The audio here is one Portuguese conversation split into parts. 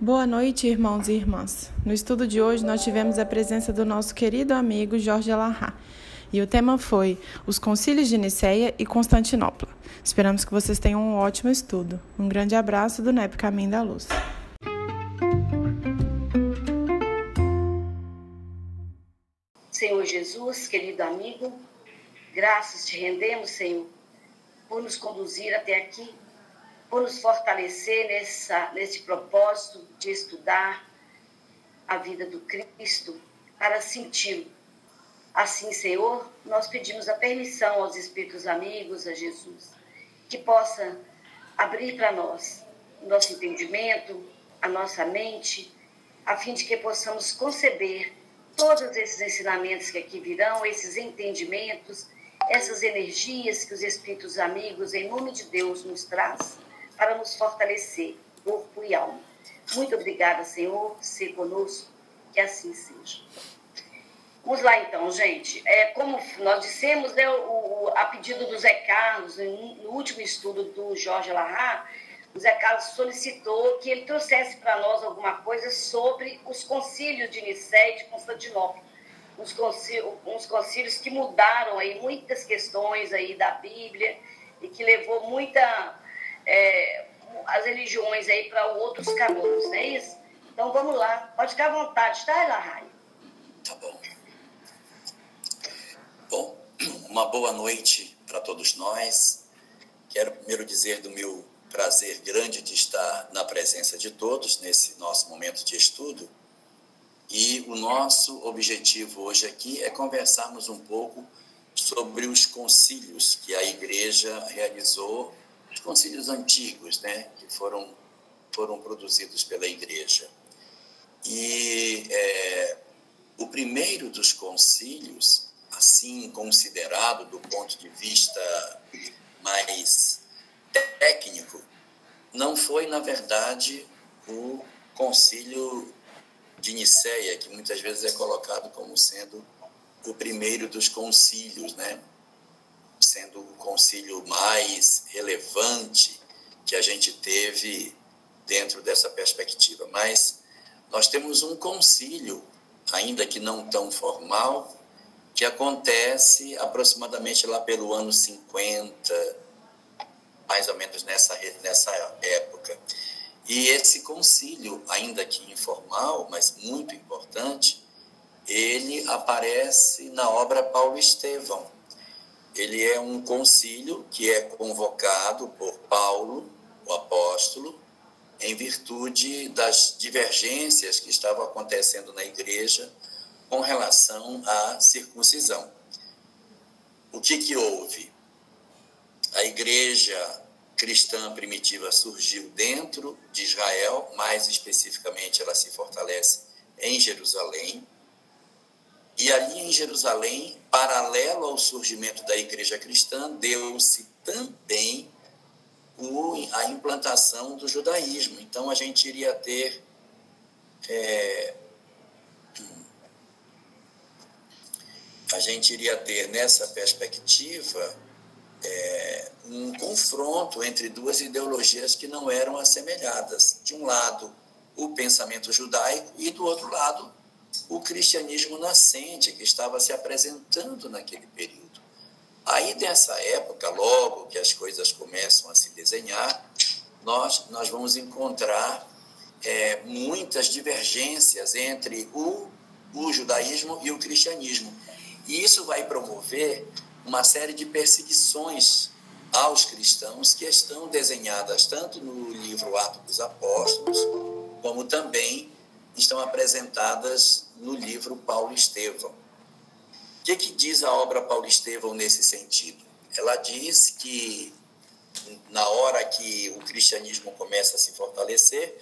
Boa noite, irmãos e irmãs. No estudo de hoje, nós tivemos a presença do nosso querido amigo Jorge Alahá. E o tema foi Os Concílios de Nicéia e Constantinopla. Esperamos que vocês tenham um ótimo estudo. Um grande abraço do NEP Caminho da Luz. Senhor Jesus, querido amigo, graças te rendemos, Senhor, por nos conduzir até aqui por nos fortalecer nessa, nesse propósito de estudar a vida do Cristo para senti-lo. Assim, Senhor, nós pedimos a permissão aos Espíritos amigos, a Jesus, que possa abrir para nós nosso entendimento, a nossa mente, a fim de que possamos conceber todos esses ensinamentos que aqui virão, esses entendimentos, essas energias que os Espíritos amigos, em nome de Deus, nos trazem para nos fortalecer, corpo e alma. Muito obrigada, Senhor, ser conosco, que assim seja. Vamos lá então, gente. É, como nós dissemos, né, o, a pedido do Zé Carlos, no último estudo do Jorge Larra, o Zé Carlos solicitou que ele trouxesse para nós alguma coisa sobre os concílios de Nicéia e de Constantinopla. Uns concílios, uns concílios que mudaram aí muitas questões aí da Bíblia e que levou muita é, as religiões aí para outros caminhos, não é isso? Então vamos lá, pode ficar à vontade, tá, Elahai? Tá bom. Bom, uma boa noite para todos nós. Quero primeiro dizer do meu prazer grande de estar na presença de todos nesse nosso momento de estudo. E o nosso objetivo hoje aqui é conversarmos um pouco sobre os concílios que a igreja realizou os concílios antigos, né, que foram, foram produzidos pela igreja. E é, o primeiro dos concílios, assim considerado do ponto de vista mais técnico, não foi, na verdade, o concílio de Nicéia, que muitas vezes é colocado como sendo o primeiro dos concílios, né? Sendo o concílio mais relevante que a gente teve dentro dessa perspectiva. Mas nós temos um concílio, ainda que não tão formal, que acontece aproximadamente lá pelo ano 50, mais ou menos nessa, nessa época. E esse concílio, ainda que informal, mas muito importante, ele aparece na obra Paulo Estevão, ele é um concílio que é convocado por Paulo, o apóstolo, em virtude das divergências que estavam acontecendo na igreja com relação à circuncisão. O que, que houve? A igreja cristã primitiva surgiu dentro de Israel, mais especificamente ela se fortalece em Jerusalém, e ali em Jerusalém, paralelo ao surgimento da igreja cristã, deu-se também a implantação do judaísmo. Então a gente iria ter é, a gente iria ter nessa perspectiva é, um confronto entre duas ideologias que não eram assemelhadas. De um lado, o pensamento judaico e do outro lado, o cristianismo nascente que estava se apresentando naquele período. Aí, dessa época, logo que as coisas começam a se desenhar, nós, nós vamos encontrar é, muitas divergências entre o, o judaísmo e o cristianismo. E isso vai promover uma série de perseguições aos cristãos que estão desenhadas tanto no livro Atos dos Apóstolos, como também estão apresentadas no livro Paulo Estevão. O que, que diz a obra Paulo Estevão nesse sentido? Ela diz que, na hora que o cristianismo começa a se fortalecer,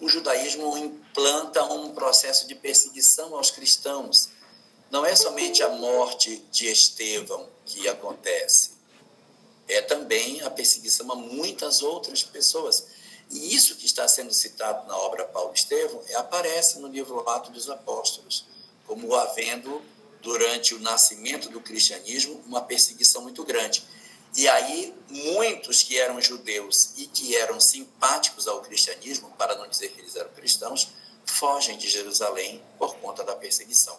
o judaísmo implanta um processo de perseguição aos cristãos. Não é somente a morte de Estevão que acontece, é também a perseguição a muitas outras pessoas. E isso que está sendo citado na obra Paulo Estevão aparece no livro Atos dos Apóstolos, como havendo, durante o nascimento do cristianismo, uma perseguição muito grande. E aí, muitos que eram judeus e que eram simpáticos ao cristianismo, para não dizer que eles eram cristãos, fogem de Jerusalém por conta da perseguição.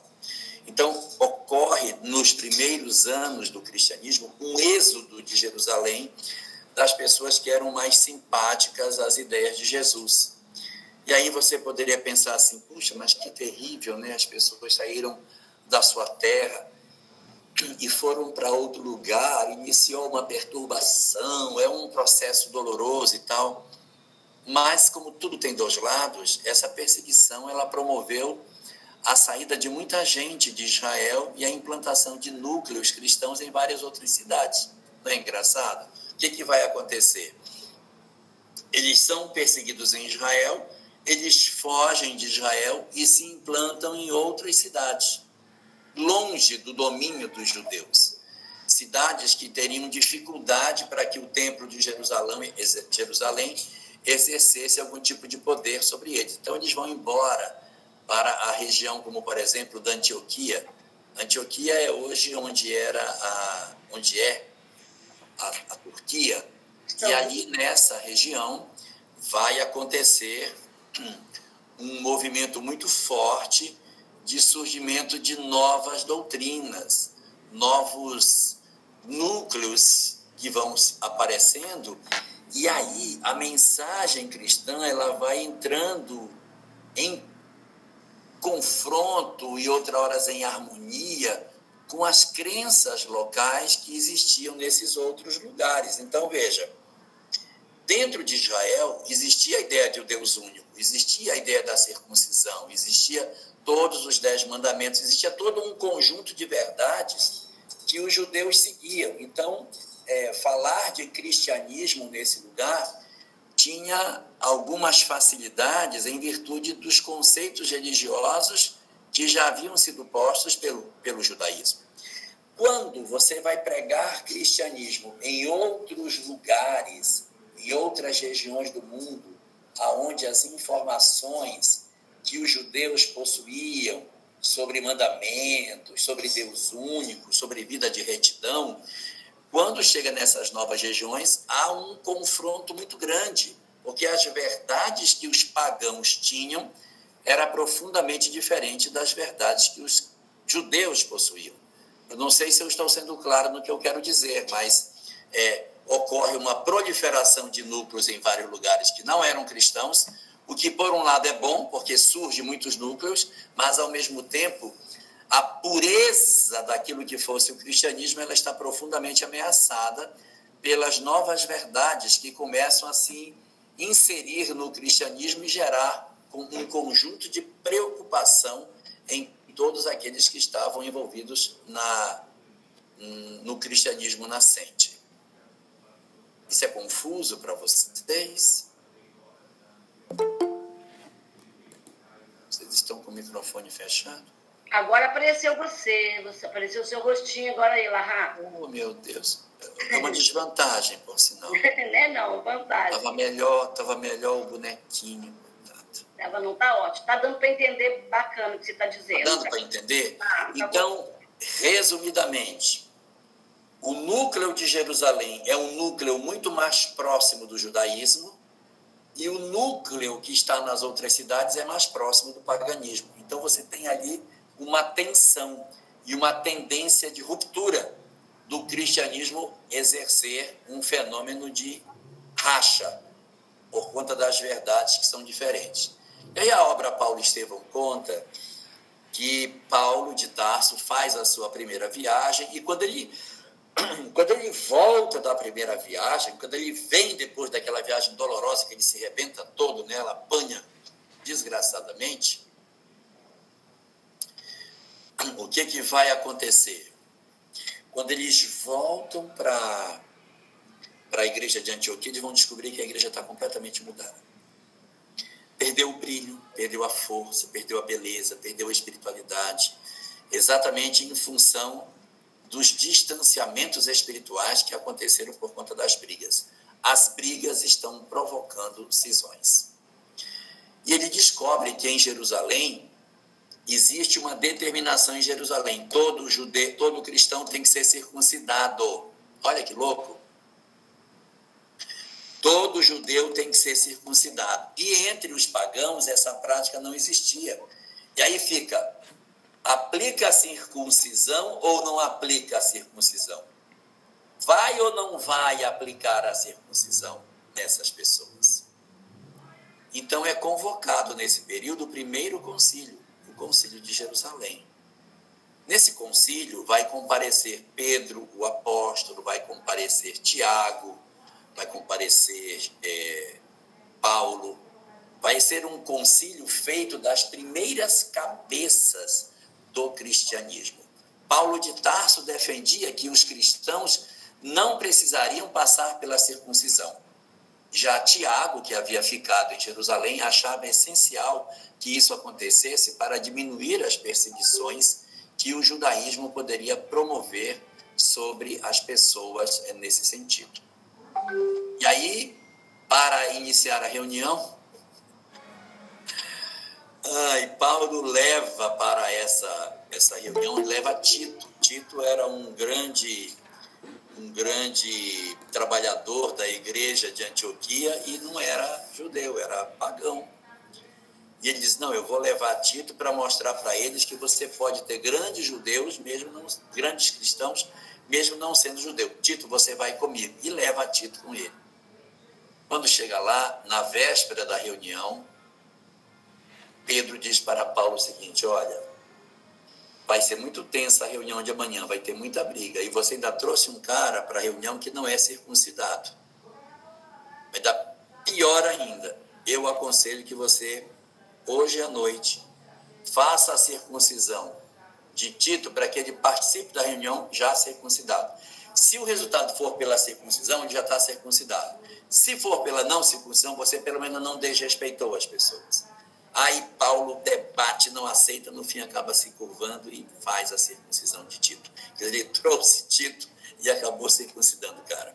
Então, ocorre nos primeiros anos do cristianismo um êxodo de Jerusalém das pessoas que eram mais simpáticas às ideias de Jesus. E aí você poderia pensar assim: puxa, mas que terrível, né? As pessoas saíram da sua terra e foram para outro lugar, iniciou uma perturbação, é um processo doloroso e tal. Mas como tudo tem dois lados, essa perseguição ela promoveu a saída de muita gente de Israel e a implantação de núcleos cristãos em várias outras cidades. Não é engraçado? Que, que vai acontecer? Eles são perseguidos em Israel, eles fogem de Israel e se implantam em outras cidades, longe do domínio dos judeus. Cidades que teriam dificuldade para que o templo de Jerusalém, Jerusalém exercesse algum tipo de poder sobre eles. Então, eles vão embora para a região, como por exemplo, da Antioquia. Antioquia é hoje onde era a, onde é a, a Turquia. Então, e ali nessa região vai acontecer um movimento muito forte de surgimento de novas doutrinas, novos núcleos que vão aparecendo e aí a mensagem cristã ela vai entrando em confronto e outras horas em harmonia com as crenças locais que existiam nesses outros lugares. Então, veja, dentro de Israel existia a ideia de um Deus único, existia a ideia da circuncisão, existia todos os dez mandamentos, existia todo um conjunto de verdades que os judeus seguiam. Então, é, falar de cristianismo nesse lugar tinha algumas facilidades em virtude dos conceitos religiosos que já haviam sido postos pelo, pelo judaísmo. Quando você vai pregar cristianismo em outros lugares, em outras regiões do mundo, aonde as informações que os judeus possuíam sobre mandamentos, sobre Deus único, sobre vida de retidão, quando chega nessas novas regiões, há um confronto muito grande, porque as verdades que os pagãos tinham era profundamente diferente das verdades que os judeus possuíam. Eu não sei se eu estou sendo claro no que eu quero dizer, mas é, ocorre uma proliferação de núcleos em vários lugares que não eram cristãos, o que por um lado é bom, porque surge muitos núcleos, mas ao mesmo tempo a pureza daquilo que fosse o cristianismo ela está profundamente ameaçada pelas novas verdades que começam a se inserir no cristianismo e gerar um conjunto de preocupação em todos aqueles que estavam envolvidos na, no cristianismo nascente. Isso é confuso para vocês? Vocês estão com o microfone fechado? Agora apareceu você, você apareceu o seu rostinho agora aí, Larra. Oh, meu Deus. É uma desvantagem, por sinal. não é não, vantagem. Tava melhor, tava melhor o bonequinho. Tava, não tá ótimo. Tá dando para entender bacana o que você está dizendo. Tá dando para entender? Ah, tá então, bom. resumidamente, o núcleo de Jerusalém é um núcleo muito mais próximo do judaísmo e o núcleo que está nas outras cidades é mais próximo do paganismo. Então você tem ali uma tensão e uma tendência de ruptura do cristianismo exercer um fenômeno de racha por conta das verdades que são diferentes. E aí a obra Paulo Estevão conta que Paulo de Tarso faz a sua primeira viagem e quando ele quando ele volta da primeira viagem, quando ele vem depois daquela viagem dolorosa que ele se rebenta todo nela, apanha desgraçadamente, o que, que vai acontecer? Quando eles voltam para a igreja de Antioquia, eles vão descobrir que a igreja está completamente mudada. Perdeu o brilho, perdeu a força, perdeu a beleza, perdeu a espiritualidade, exatamente em função dos distanciamentos espirituais que aconteceram por conta das brigas. As brigas estão provocando cisões. E ele descobre que em Jerusalém existe uma determinação em Jerusalém. Todo judeu, todo cristão tem que ser circuncidado. Olha que louco. Todo judeu tem que ser circuncidado. E entre os pagãos essa prática não existia. E aí fica, aplica a circuncisão ou não aplica a circuncisão? Vai ou não vai aplicar a circuncisão nessas pessoas? Então é convocado nesse período o primeiro concílio, o concílio de Jerusalém. Nesse concílio vai comparecer Pedro, o apóstolo, vai comparecer Tiago, vai comparecer é, Paulo. Vai ser um concílio feito das primeiras cabeças do cristianismo. Paulo de Tarso defendia que os cristãos não precisariam passar pela circuncisão. Já Tiago, que havia ficado em Jerusalém, achava essencial que isso acontecesse para diminuir as perseguições que o judaísmo poderia promover sobre as pessoas nesse sentido. E aí, para iniciar a reunião, ai, Paulo leva para essa, essa reunião, leva Tito. Tito era um grande um grande trabalhador da igreja de Antioquia e não era judeu, era pagão. E ele diz: Não, eu vou levar Tito para mostrar para eles que você pode ter grandes judeus, mesmo não, grandes cristãos, mesmo não sendo judeu. Tito, você vai comigo. E leva Tito com ele. Quando chega lá, na véspera da reunião, Pedro diz para Paulo o seguinte: Olha, vai ser muito tensa a reunião de amanhã, vai ter muita briga. E você ainda trouxe um cara para a reunião que não é circuncidado. Vai dar pior ainda. Eu aconselho que você, hoje à noite, faça a circuncisão de Tito para que ele participe da reunião já circuncidado. Se o resultado for pela circuncisão, ele já está circuncidado. Se for pela não circuncisão, você pelo menos não desrespeitou as pessoas. Aí Paulo debate, não aceita, no fim acaba se curvando e faz a circuncisão de Tito. Ele trouxe Tito e acabou circuncidando o cara.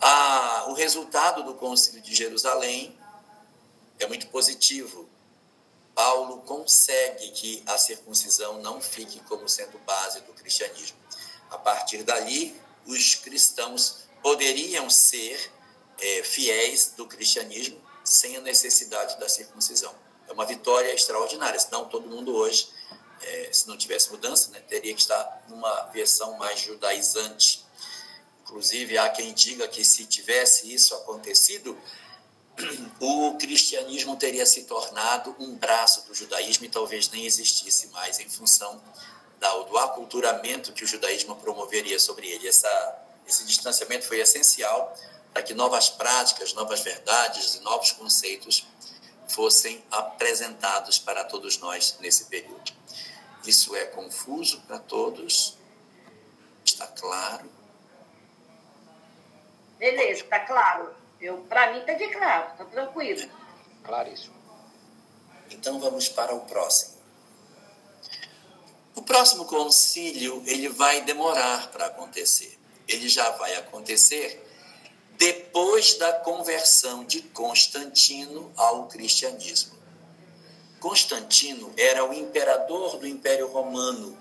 Ah, o resultado do concílio de Jerusalém é muito positivo. Paulo consegue que a circuncisão não fique como sendo base do cristianismo. A partir dali, os cristãos poderiam ser é, fiéis do cristianismo sem a necessidade da circuncisão é uma vitória extraordinária. Senão, todo mundo hoje, é, se não tivesse mudança, né, teria que estar numa versão mais judaizante. Inclusive, há quem diga que se tivesse isso acontecido, o cristianismo teria se tornado um braço do judaísmo e talvez nem existisse mais em função do aculturamento que o judaísmo promoveria sobre ele. Essa, esse distanciamento foi essencial para que novas práticas, novas verdades e novos conceitos fossem apresentados para todos nós nesse período. Isso é confuso para todos? Está claro? Beleza, está claro. Para mim está de claro, está tranquilo. Claríssimo. Então vamos para o próximo. O próximo concílio ele vai demorar para acontecer. Ele já vai acontecer depois da conversão de Constantino ao cristianismo. Constantino era o imperador do Império Romano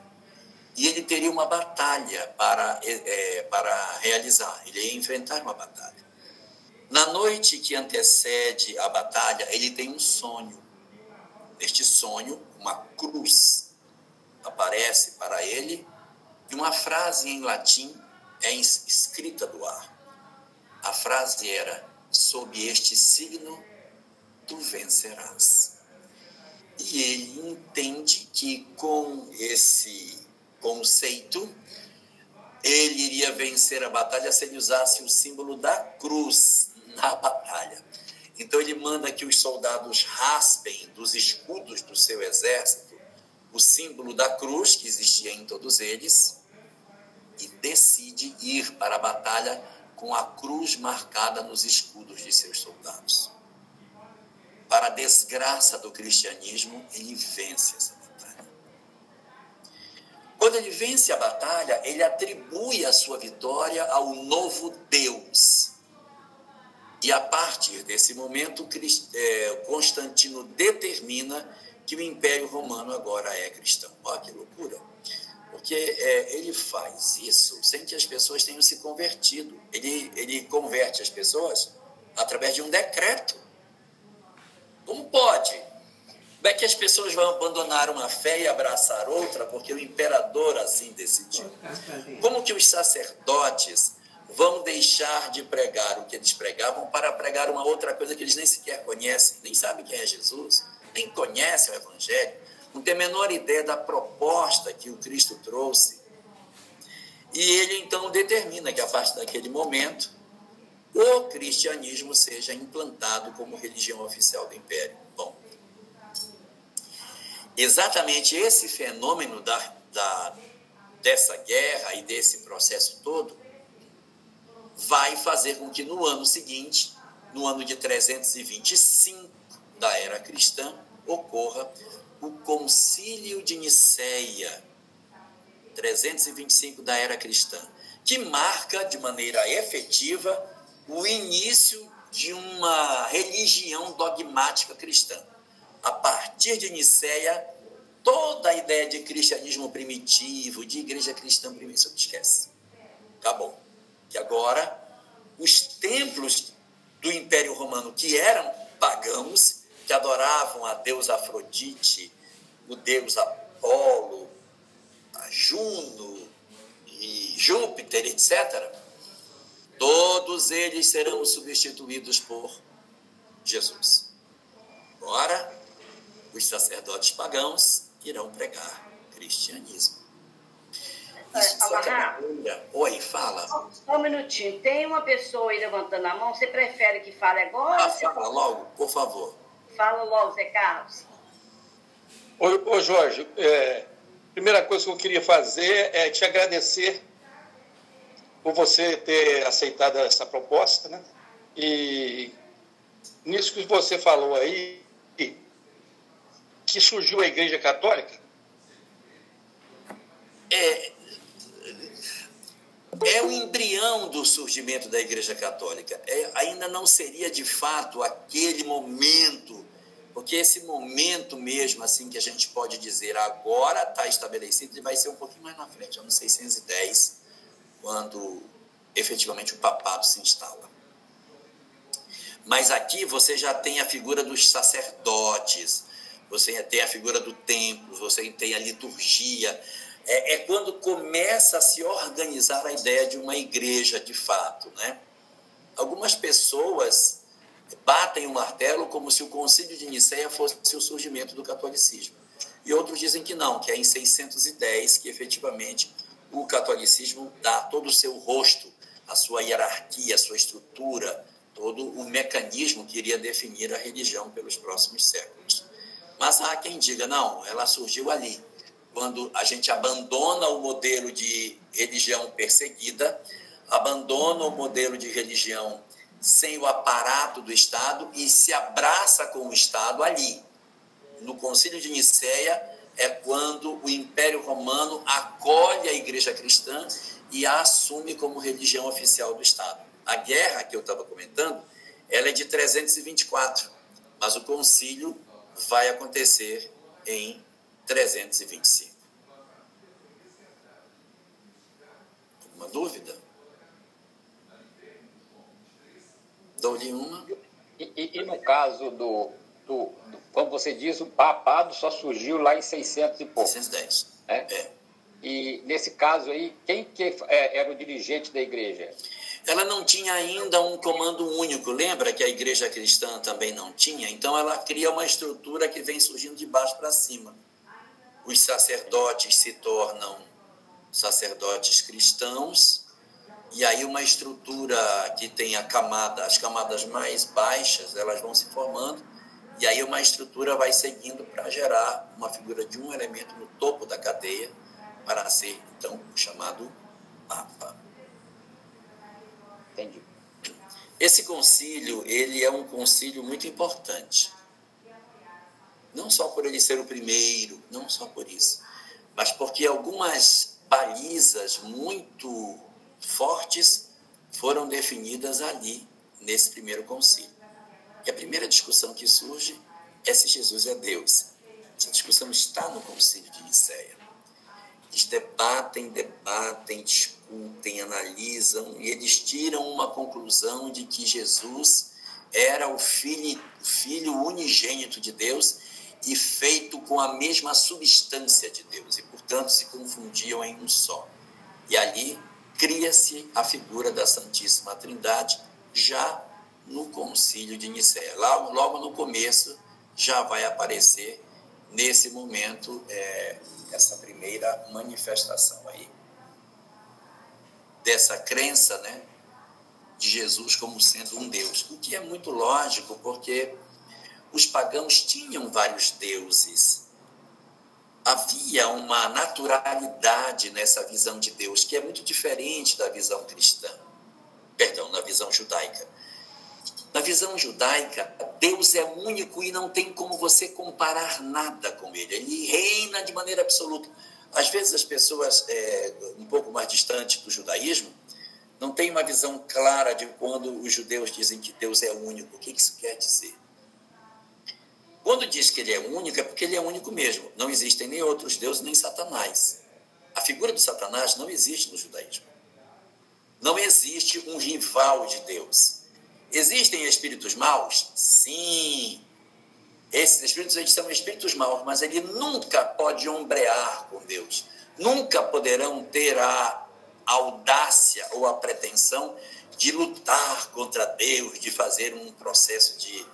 e ele teria uma batalha para, é, para realizar, ele ia enfrentar uma batalha. Na noite que antecede a batalha, ele tem um sonho. Neste sonho, uma cruz aparece para ele e uma frase em latim é escrita do ar. A frase era: sob este signo tu vencerás. E ele entende que com esse conceito ele iria vencer a batalha se ele usasse o símbolo da cruz na batalha. Então ele manda que os soldados raspem dos escudos do seu exército o símbolo da cruz que existia em todos eles e decide ir para a batalha com a cruz marcada nos escudos de seus soldados. Para a desgraça do cristianismo, ele vence essa batalha. Quando ele vence a batalha, ele atribui a sua vitória ao novo Deus. E a partir desse momento, é, Constantino determina que o Império Romano agora é cristão. Olha que loucura! porque é, ele faz isso sem que as pessoas tenham se convertido. Ele, ele converte as pessoas através de um decreto. Como pode? Como é que as pessoas vão abandonar uma fé e abraçar outra porque o imperador assim decidiu? Como que os sacerdotes vão deixar de pregar o que eles pregavam para pregar uma outra coisa que eles nem sequer conhecem, nem sabem quem é Jesus, nem conhecem o Evangelho, não tem a menor ideia da proposta que o Cristo trouxe. E ele então determina que a partir daquele momento o cristianismo seja implantado como religião oficial do império. Bom, exatamente esse fenômeno da, da, dessa guerra e desse processo todo vai fazer com que no ano seguinte, no ano de 325 da era cristã, ocorra o Concílio de Nicéia, 325 da era cristã, que marca de maneira efetiva o início de uma religião dogmática cristã. A partir de Nicéia, toda a ideia de cristianismo primitivo, de igreja cristã primitiva, esquece. Acabou. E agora, os templos do Império Romano, que eram pagãos, que adoravam a deusa Afrodite, o deus Apolo, a Juno e Júpiter, etc., todos eles serão substituídos por Jesus. Ora, os sacerdotes pagãos irão pregar cristianismo. É, Oi, fala. Só um minutinho. Tem uma pessoa aí levantando a mão. Você prefere que fale agora? Ah, fala logo, por favor. Fala logo, Zé Carlos. Ô, ô Jorge, é, primeira coisa que eu queria fazer é te agradecer por você ter aceitado essa proposta, né? E nisso que você falou aí, que surgiu a Igreja Católica. É, é o embrião do surgimento da Igreja Católica. É, ainda não seria de fato aquele momento, porque esse momento mesmo, assim, que a gente pode dizer agora está estabelecido, ele vai ser um pouquinho mais na frente, anos 610, quando efetivamente o papado se instala. Mas aqui você já tem a figura dos sacerdotes, você tem a figura do templo, você tem a liturgia. É, é, quando começa a se organizar a ideia de uma igreja de fato. Né? Algumas pessoas batem o martelo como se o concílio de Nicéia fosse o surgimento do catolicismo. E outros dizem que não, que é em 610 que efetivamente o catolicismo dá todo o seu rosto, a sua hierarquia, a sua estrutura, todo o mecanismo que iria definir a religião pelos próximos séculos. Mas há quem diga, não, ela surgiu ali, quando a gente abandona o modelo de religião perseguida, abandona o modelo de religião sem o aparato do Estado e se abraça com o Estado ali. No Concílio de Nicéia é quando o Império Romano acolhe a Igreja Cristã e a assume como religião oficial do Estado. A guerra que eu estava comentando, ela é de 324, mas o concílio vai acontecer em 325. Alguma dúvida? Dou-lhe uma. E, e, e, no caso do, do, do, como você diz, o papado só surgiu lá em 600 e pouco. 610. É? é. E nesse caso aí, quem que é, era o dirigente da igreja? Ela não tinha ainda um comando único, lembra que a igreja cristã também não tinha? Então ela cria uma estrutura que vem surgindo de baixo para cima. Os sacerdotes se tornam sacerdotes cristãos, e aí uma estrutura que tem a camada, as camadas mais baixas, elas vão se formando, e aí uma estrutura vai seguindo para gerar uma figura de um elemento no topo da cadeia, para ser, então, chamado Papa. Entendi. Esse concílio, ele é um concílio muito importante. Não só por ele ser o primeiro, não só por isso, mas porque algumas balizas muito fortes foram definidas ali, nesse primeiro concílio. E a primeira discussão que surge é se Jesus é Deus. Essa discussão está no concílio de Nicéia. Eles debatem, debatem, discutem, analisam e eles tiram uma conclusão de que Jesus era o filho, filho unigênito de Deus e feito com a mesma substância de Deus, e portanto se confundiam em um só. E ali cria-se a figura da Santíssima Trindade já no concílio de Nicéia. Logo, logo no começo já vai aparecer nesse momento é, essa primeira manifestação aí dessa crença, né, de Jesus como sendo um Deus, o que é muito lógico porque os pagãos tinham vários deuses. Havia uma naturalidade nessa visão de Deus que é muito diferente da visão cristã, perdão, na visão judaica. Na visão judaica, Deus é único e não tem como você comparar nada com ele. Ele reina de maneira absoluta. Às vezes as pessoas é, um pouco mais distantes do judaísmo não têm uma visão clara de quando os judeus dizem que Deus é único. O que isso quer dizer? Quando diz que ele é único, é porque ele é único mesmo. Não existem nem outros deuses, nem Satanás. A figura de Satanás não existe no judaísmo. Não existe um rival de Deus. Existem espíritos maus? Sim. Esses espíritos eles são espíritos maus, mas ele nunca pode ombrear com Deus. Nunca poderão ter a audácia ou a pretensão de lutar contra Deus, de fazer um processo de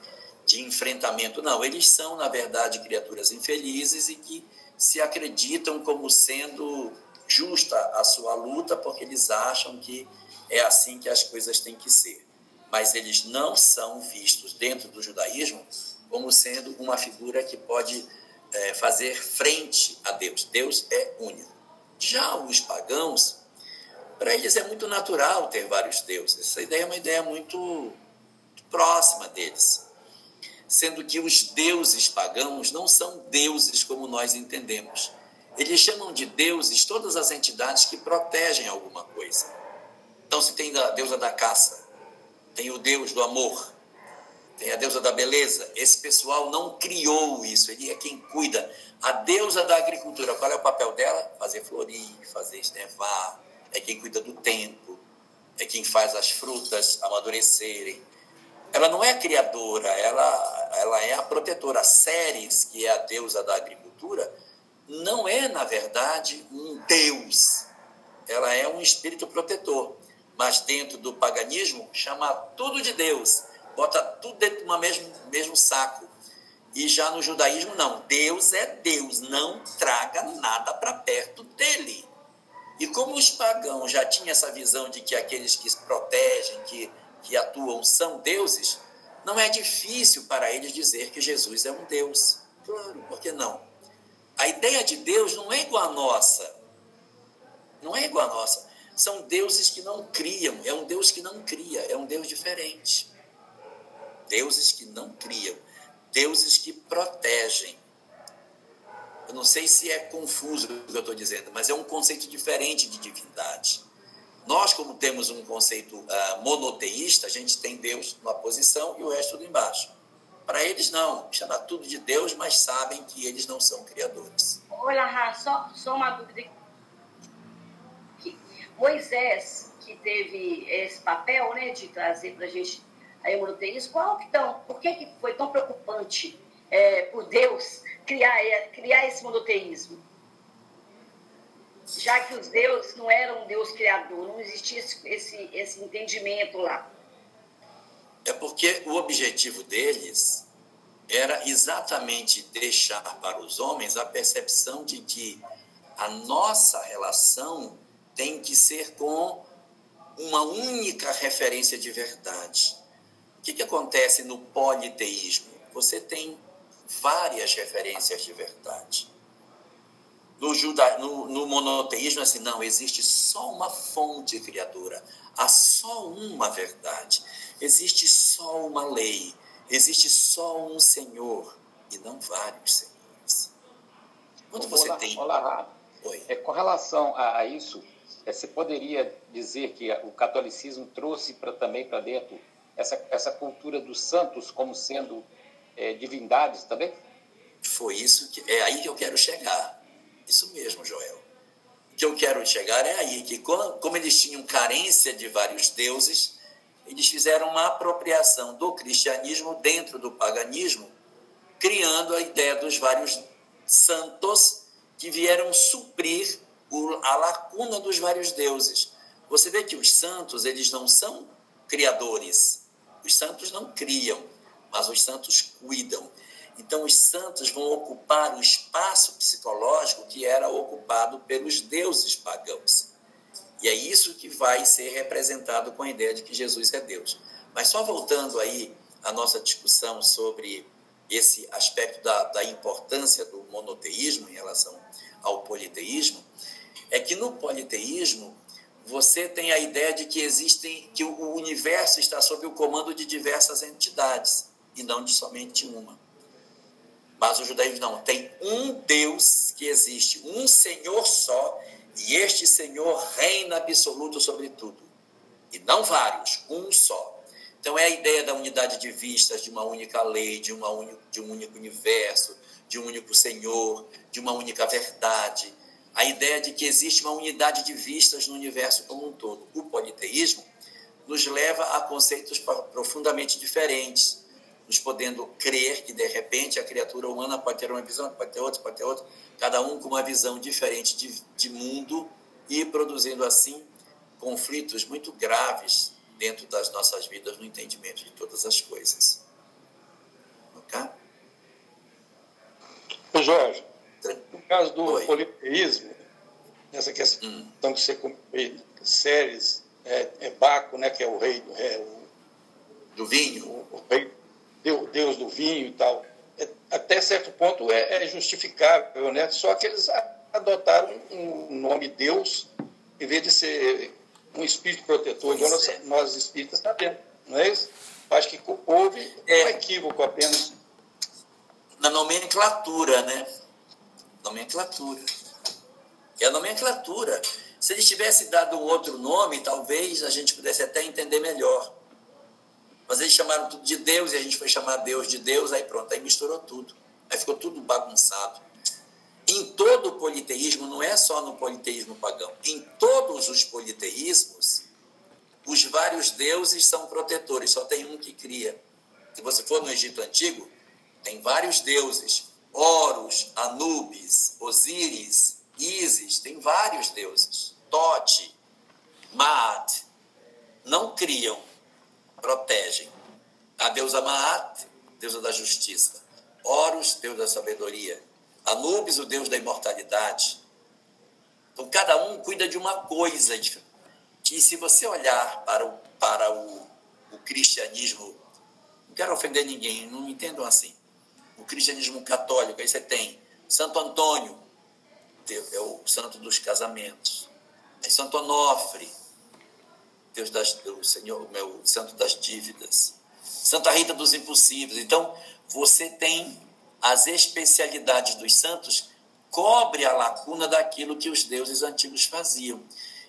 de enfrentamento. Não, eles são, na verdade, criaturas infelizes e que se acreditam como sendo justa a sua luta, porque eles acham que é assim que as coisas têm que ser. Mas eles não são vistos dentro do judaísmo como sendo uma figura que pode é, fazer frente a Deus. Deus é único. Já os pagãos, para eles é muito natural ter vários deuses. Essa ideia é uma ideia muito próxima deles sendo que os deuses pagãos não são deuses como nós entendemos. Eles chamam de deuses todas as entidades que protegem alguma coisa. Então, se tem a deusa da caça, tem o deus do amor, tem a deusa da beleza. Esse pessoal não criou isso, ele é quem cuida. A deusa da agricultura, qual é o papel dela? Fazer florir, fazer esnevar, é quem cuida do tempo, é quem faz as frutas amadurecerem, ela não é a criadora, ela, ela é a protetora. Ceres, que é a deusa da agricultura, não é, na verdade, um deus. Ela é um espírito protetor. Mas dentro do paganismo, chama tudo de Deus. Bota tudo dentro do mesmo, mesmo saco. E já no judaísmo, não. Deus é Deus. Não traga nada para perto dele. E como os pagãos já tinham essa visão de que aqueles que protegem, que que atuam são deuses, não é difícil para eles dizer que Jesus é um Deus. Claro, por que não? A ideia de Deus não é igual à nossa. Não é igual à nossa. São deuses que não criam. É um Deus que não cria. É um Deus diferente. Deuses que não criam. Deuses que protegem. Eu não sei se é confuso o que eu estou dizendo, mas é um conceito diferente de divindade. Nós, como temos um conceito uh, monoteísta, a gente tem Deus numa posição e o resto tudo embaixo. Para eles, não. Chama tudo de Deus, mas sabem que eles não são criadores. Olha, Rá, só, só uma dúvida. Moisés, que teve esse papel né, de trazer para a gente a monoteísmo, qual que tão, por que, que foi tão preocupante é, por Deus criar, criar esse monoteísmo? Já que os deuses não eram um Deus criador, não existia esse, esse entendimento lá. É porque o objetivo deles era exatamente deixar para os homens a percepção de que a nossa relação tem que ser com uma única referência de verdade. O que, que acontece no politeísmo? Você tem várias referências de verdade. No, juda, no, no monoteísmo, assim, não, existe só uma fonte criadora, há só uma verdade, existe só uma lei, existe só um Senhor e não vários senhores. Quando você olá, tem. Olá, Oi. É, com relação a, a isso, é, você poderia dizer que o catolicismo trouxe pra, também para dentro essa, essa cultura dos santos como sendo é, divindades também? Foi isso que. É aí que eu quero chegar. Isso mesmo, Joel. O que eu quero chegar é aí, que como eles tinham carência de vários deuses, eles fizeram uma apropriação do cristianismo dentro do paganismo, criando a ideia dos vários santos que vieram suprir a lacuna dos vários deuses. Você vê que os santos, eles não são criadores. Os santos não criam, mas os santos cuidam. Então, os santos vão ocupar o espaço psicológico que era ocupado pelos deuses pagãos. E é isso que vai ser representado com a ideia de que Jesus é Deus. Mas só voltando aí à nossa discussão sobre esse aspecto da, da importância do monoteísmo em relação ao politeísmo, é que no politeísmo você tem a ideia de que existem, que o universo está sob o comando de diversas entidades e não de somente uma. Mas o judaísmo não, tem um Deus que existe, um Senhor só, e este Senhor reina absoluto sobre tudo. E não vários, um só. Então é a ideia da unidade de vistas, de uma única lei, de, uma un... de um único universo, de um único Senhor, de uma única verdade. A ideia de que existe uma unidade de vistas no universo como um todo. O politeísmo nos leva a conceitos profundamente diferentes, nos podendo crer que, de repente, a criatura humana pode ter uma visão, pode ter outra, pode ter outra, cada um com uma visão diferente de, de mundo e produzindo, assim, conflitos muito graves dentro das nossas vidas no entendimento de todas as coisas. Ok? Ô Jorge, no caso do Oi. politeísmo, nessa questão hum. que você séries, é, é, Baco, né, que é o rei do, é, o, do vinho, o, o rei, Deus do vinho e tal, é, até certo ponto é, é, justificável, né? Só que eles adotaram um nome Deus em vez de ser um espírito protetor, igual nós, é. nós espíritas sabemos, não é isso? Acho que houve é. um equívoco apenas. Na nomenclatura, né? Nomenclatura. É a nomenclatura. Se eles tivessem dado um outro nome, talvez a gente pudesse até entender melhor. Mas eles chamaram tudo de Deus e a gente foi chamar Deus de Deus, aí pronto, aí misturou tudo. Aí ficou tudo bagunçado. Em todo o politeísmo, não é só no politeísmo pagão, em todos os politeísmos, os vários deuses são protetores, só tem um que cria. Se você for no Egito Antigo, tem vários deuses: Horus, Anubis, Osíris, Ísis, tem vários deuses. Tote, Maat. Não criam, protegem. A deusa Maat, deusa da justiça. Horus, deus da sabedoria. Anubis, o deus da imortalidade. Então, cada um cuida de uma coisa. Que se você olhar para o, para o, o cristianismo, não quero ofender ninguém, não entendam assim. O cristianismo católico, aí você tem Santo Antônio, é o santo dos casamentos. Aí Santo Onofre, Deus das, o Senhor, meu santo das dívidas. Santa Rita dos impossíveis. Então, você tem as especialidades dos santos cobre a lacuna daquilo que os deuses antigos faziam.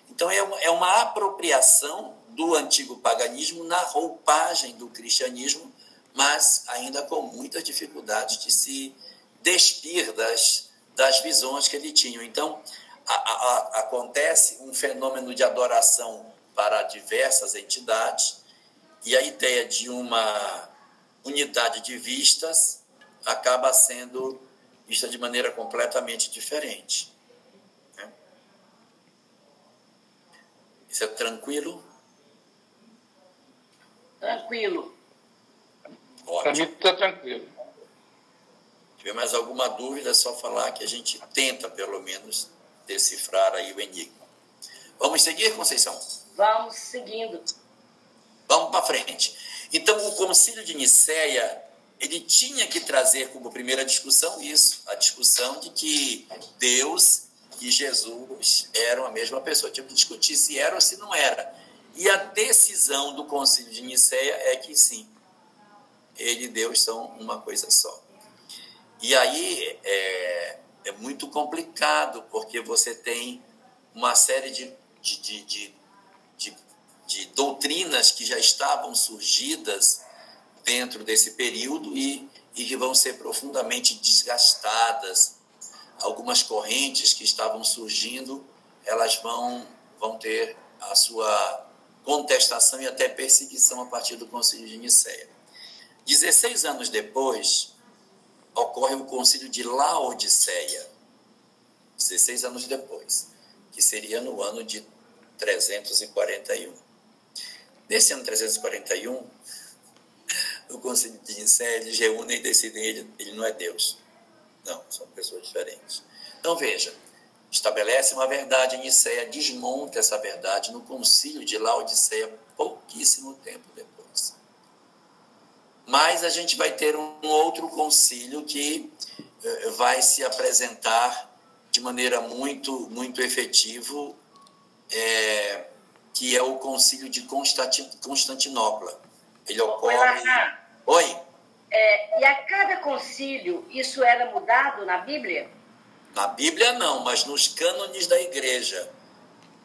Então é uma, é uma apropriação do antigo paganismo na roupagem do cristianismo, mas ainda com muita dificuldade de se despir das, das visões que ele tinha. Então a, a, acontece um fenômeno de adoração para diversas entidades e a ideia de uma unidade de vistas acaba sendo vista de maneira completamente diferente. Né? Isso é tranquilo? Tranquilo. Para mim está tranquilo. Se tiver mais alguma dúvida, é só falar que a gente tenta, pelo menos, decifrar aí o enigma. Vamos seguir, Conceição? Vamos seguindo. Vamos para frente. Então, o Concílio de Nicéia ele tinha que trazer como primeira discussão isso, a discussão de que Deus e Jesus eram a mesma pessoa. Tinha que discutir se era ou se não era. E a decisão do Concílio de Nicéia é que sim, ele e Deus são uma coisa só. E aí é, é muito complicado, porque você tem uma série de, de, de, de, de, de doutrinas que já estavam surgidas dentro desse período e, e que vão ser profundamente desgastadas. Algumas correntes que estavam surgindo, elas vão, vão ter a sua contestação e até perseguição a partir do Concílio de Nicéia. 16 anos depois, ocorre o Concílio de Laodiceia. 16 anos depois, que seria no ano de 341. Nesse ano 341, o Concílio de Nicéia, eles reúnem e decidem ele, ele não é Deus. Não, são pessoas diferentes. Então veja, estabelece uma verdade em Nicéia, desmonta essa verdade no concílio de Laodiceia pouquíssimo tempo depois. Mas a gente vai ter um outro concílio que eh, vai se apresentar de maneira muito, muito efetiva, é, que é o concílio de Constantinopla. Ele ocorre... Oi? É, e a cada concílio, isso era mudado na Bíblia? Na Bíblia não, mas nos cânones da igreja.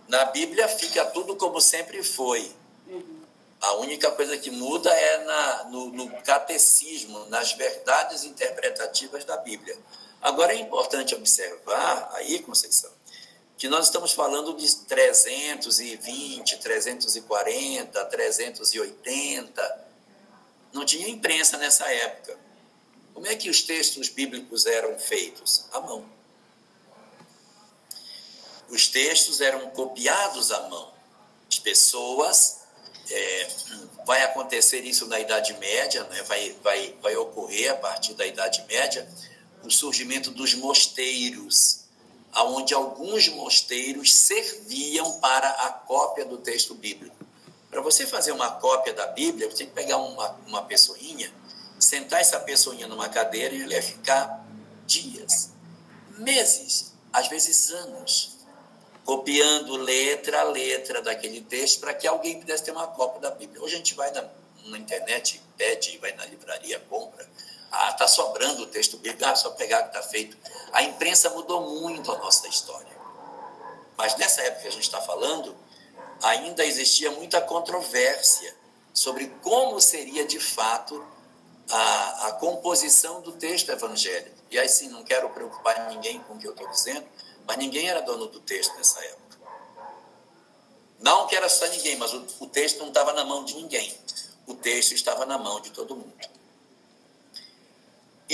Na Bíblia fica tudo como sempre foi. Uhum. A única coisa que muda é na, no, no catecismo, nas verdades interpretativas da Bíblia. Agora é importante observar, aí, Conceição, que nós estamos falando de 320, 340, 380. Não tinha imprensa nessa época. Como é que os textos bíblicos eram feitos? À mão os textos eram copiados à mão. As pessoas, é, vai acontecer isso na Idade Média, né? vai, vai, vai ocorrer a partir da Idade Média o surgimento dos mosteiros, aonde alguns mosteiros serviam para a cópia do texto bíblico. Para você fazer uma cópia da Bíblia, você tem que pegar uma, uma pessoinha, sentar essa pessoinha numa cadeira e ele ia ficar dias, meses, às vezes anos, copiando letra a letra daquele texto para que alguém pudesse ter uma cópia da Bíblia. Hoje a gente vai na, na internet, pede, vai na livraria, compra. Ah, está sobrando o texto bíblico, ah, só pegar que está feito. A imprensa mudou muito a nossa história. Mas nessa época que a gente está falando, ainda existia muita controvérsia sobre como seria de fato a, a composição do texto evangélico. E aí sim, não quero preocupar ninguém com o que eu estou dizendo, mas ninguém era dono do texto nessa época. Não que era só ninguém, mas o, o texto não estava na mão de ninguém. O texto estava na mão de todo mundo.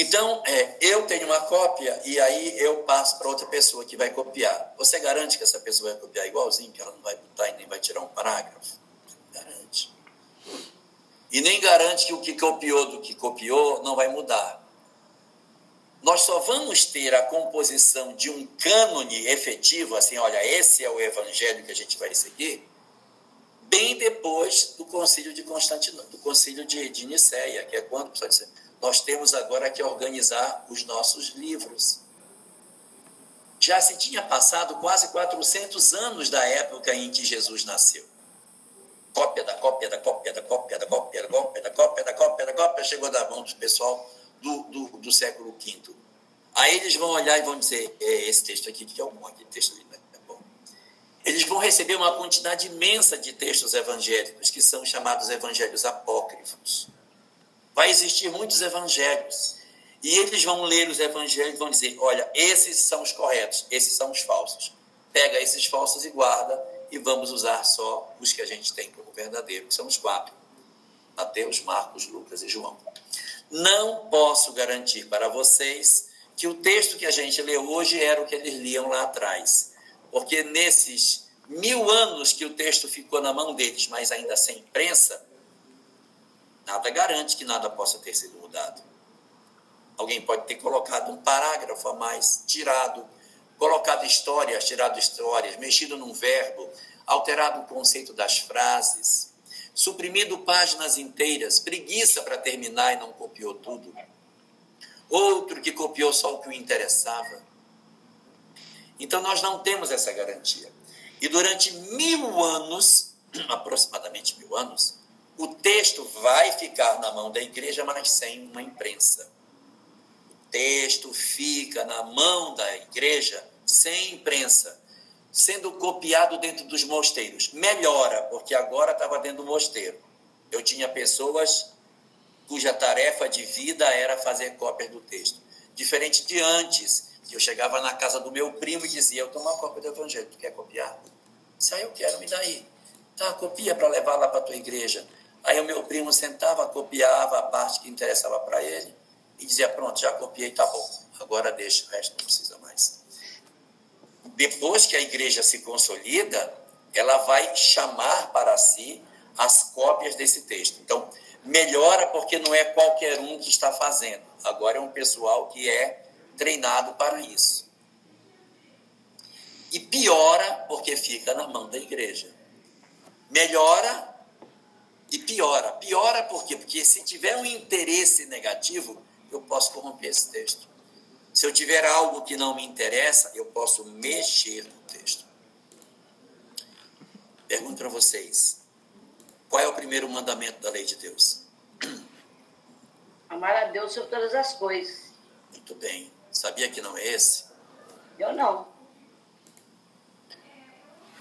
Então, é, eu tenho uma cópia e aí eu passo para outra pessoa que vai copiar. Você garante que essa pessoa vai copiar igualzinho, que ela não vai botar e nem vai tirar um parágrafo? Garante. E nem garante que o que copiou do que copiou não vai mudar nós só vamos ter a composição de um cânone efetivo, assim, olha, esse é o evangelho que a gente vai seguir, bem depois do concílio de Constantinopla, do concílio de, de que é quando nós temos agora que organizar os nossos livros. Já se tinha passado quase 400 anos da época em que Jesus nasceu. Cópia da cópia da cópia da cópia da cópia da cópia da cópia da cópia da cópia chegou da mão do pessoal do, do, do século V. Aí eles vão olhar e vão dizer, é esse texto aqui que é o bom, aquele texto ali é bom. Eles vão receber uma quantidade imensa de textos evangélicos, que são chamados evangelhos apócrifos. Vai existir muitos evangelhos. E eles vão ler os evangelhos e vão dizer, olha, esses são os corretos, esses são os falsos. Pega esses falsos e guarda, e vamos usar só os que a gente tem como verdadeiro, que são os quatro. Mateus, Marcos, Lucas e João. Não posso garantir para vocês que o texto que a gente lê hoje era o que eles liam lá atrás. Porque nesses mil anos que o texto ficou na mão deles, mas ainda sem imprensa, nada garante que nada possa ter sido mudado. Alguém pode ter colocado um parágrafo a mais, tirado, colocado histórias, tirado histórias, mexido num verbo, alterado o conceito das frases suprimido páginas inteiras, preguiça para terminar e não copiou tudo. Outro que copiou só o que o interessava. Então nós não temos essa garantia. E durante mil anos, aproximadamente mil anos, o texto vai ficar na mão da igreja, mas sem uma imprensa. O texto fica na mão da igreja sem imprensa sendo copiado dentro dos mosteiros. Melhora, porque agora estava dentro do mosteiro. Eu tinha pessoas cuja tarefa de vida era fazer cópias do texto. Diferente de antes, que eu chegava na casa do meu primo e dizia: Eu tenho uma cópia do Evangelho, tu quer copiar? Se aí eu quero, me dá aí. Tá, copia para levar lá para tua igreja. Aí o meu primo sentava, copiava a parte que interessava para ele e dizia: Pronto, já copiei, tá bom. Agora deixa, o resto não precisa mais. Depois que a igreja se consolida, ela vai chamar para si as cópias desse texto. Então, melhora porque não é qualquer um que está fazendo. Agora é um pessoal que é treinado para isso. E piora porque fica na mão da igreja. Melhora e piora. Piora por quê? Porque se tiver um interesse negativo, eu posso corromper esse texto. Se eu tiver algo que não me interessa, eu posso mexer no texto. Pergunto para vocês: qual é o primeiro mandamento da lei de Deus? Amar a Deus sobre todas as coisas. Muito bem. Sabia que não é esse? Eu não.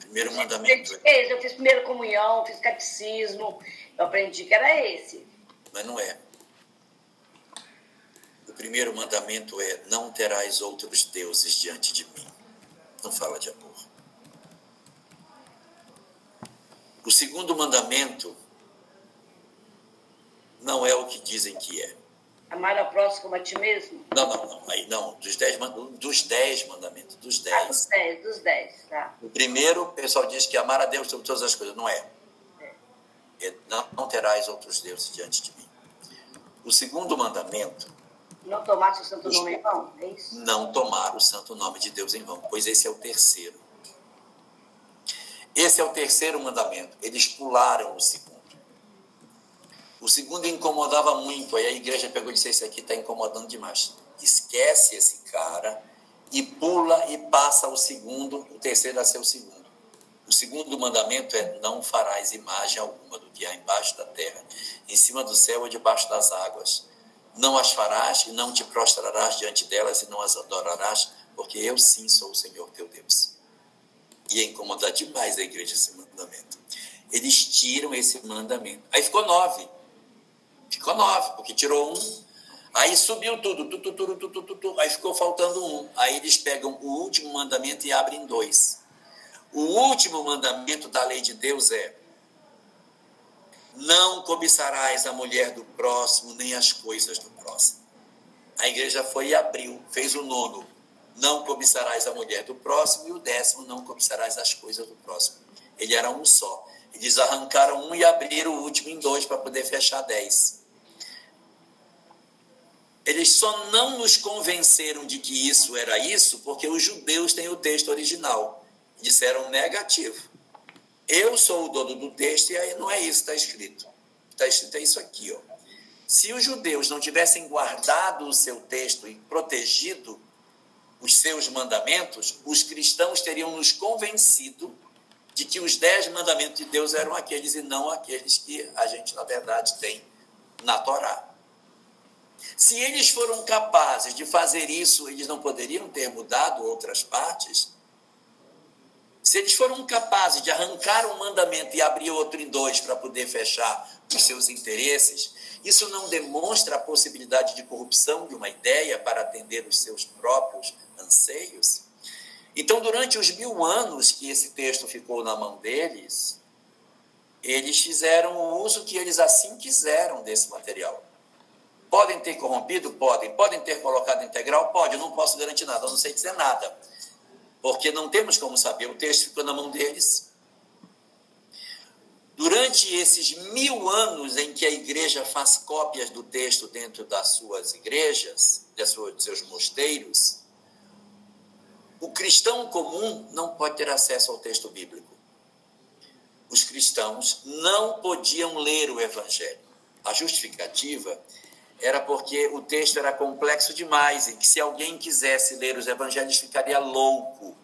Primeiro mandamento. Esse, eu fiz primeira comunhão, fiz catecismo, eu aprendi que era esse. Mas não é. O primeiro mandamento é: não terás outros deuses diante de mim. Não fala de amor. O segundo mandamento não é o que dizem que é. Amar ao próximo como a ti mesmo? Não, não, não. Aí não. Dos dez, dos dez mandamentos. Dos dez. Ah, dos dez, dos dez, tá. O primeiro, o pessoal diz que amar a Deus sobre todas as coisas. Não é. é. é não, não terás outros deuses diante de mim. O segundo mandamento. Não tomar o santo nome em vão, é isso? Não tomar o santo nome de Deus em vão, pois esse é o terceiro. Esse é o terceiro mandamento. Eles pularam o segundo. O segundo incomodava muito, aí a igreja pegou e disse: Esse aqui está incomodando demais. Esquece esse cara e pula e passa o segundo, o terceiro a ser o segundo. O segundo mandamento é: Não farás imagem alguma do que há embaixo da terra, em cima do céu ou debaixo das águas. Não as farás e não te prostrarás diante delas e não as adorarás, porque eu sim sou o Senhor teu Deus. Ia incomodar demais a igreja esse mandamento. Eles tiram esse mandamento. Aí ficou nove. Ficou nove, porque tirou um. Aí subiu tudo, tu, tu, tu, tu, tu, tu, aí ficou faltando um. Aí eles pegam o último mandamento e abrem dois. O último mandamento da lei de Deus é: não cobiçarás a mulher do próximo, nem as coisas do próximo. A igreja foi e abriu, fez o nono. Não cobiçarás a mulher do próximo, e o décimo, não cobiçarás as coisas do próximo. Ele era um só. Eles arrancaram um e abriram o último em dois para poder fechar dez. Eles só não nos convenceram de que isso era isso porque os judeus têm o texto original. Disseram negativo. Eu sou o dono do texto e aí não é isso que está escrito. Está escrito é isso aqui. Ó. Se os judeus não tivessem guardado o seu texto e protegido os seus mandamentos, os cristãos teriam nos convencido de que os dez mandamentos de Deus eram aqueles e não aqueles que a gente, na verdade, tem na Torá. Se eles foram capazes de fazer isso, eles não poderiam ter mudado outras partes? Se eles foram capazes de arrancar um mandamento e abrir outro em dois para poder fechar os seus interesses, isso não demonstra a possibilidade de corrupção de uma ideia para atender os seus próprios anseios? Então, durante os mil anos que esse texto ficou na mão deles, eles fizeram o uso que eles assim quiseram desse material. Podem ter corrompido? Podem. Podem ter colocado integral? Pode. Eu não posso garantir nada, eu não sei dizer nada. Porque não temos como saber. O texto ficou na mão deles. Durante esses mil anos em que a igreja faz cópias do texto dentro das suas igrejas, dos seus mosteiros, o cristão comum não pode ter acesso ao texto bíblico. Os cristãos não podiam ler o evangelho. A justificativa era porque o texto era complexo demais e que se alguém quisesse ler os evangelhos ficaria louco.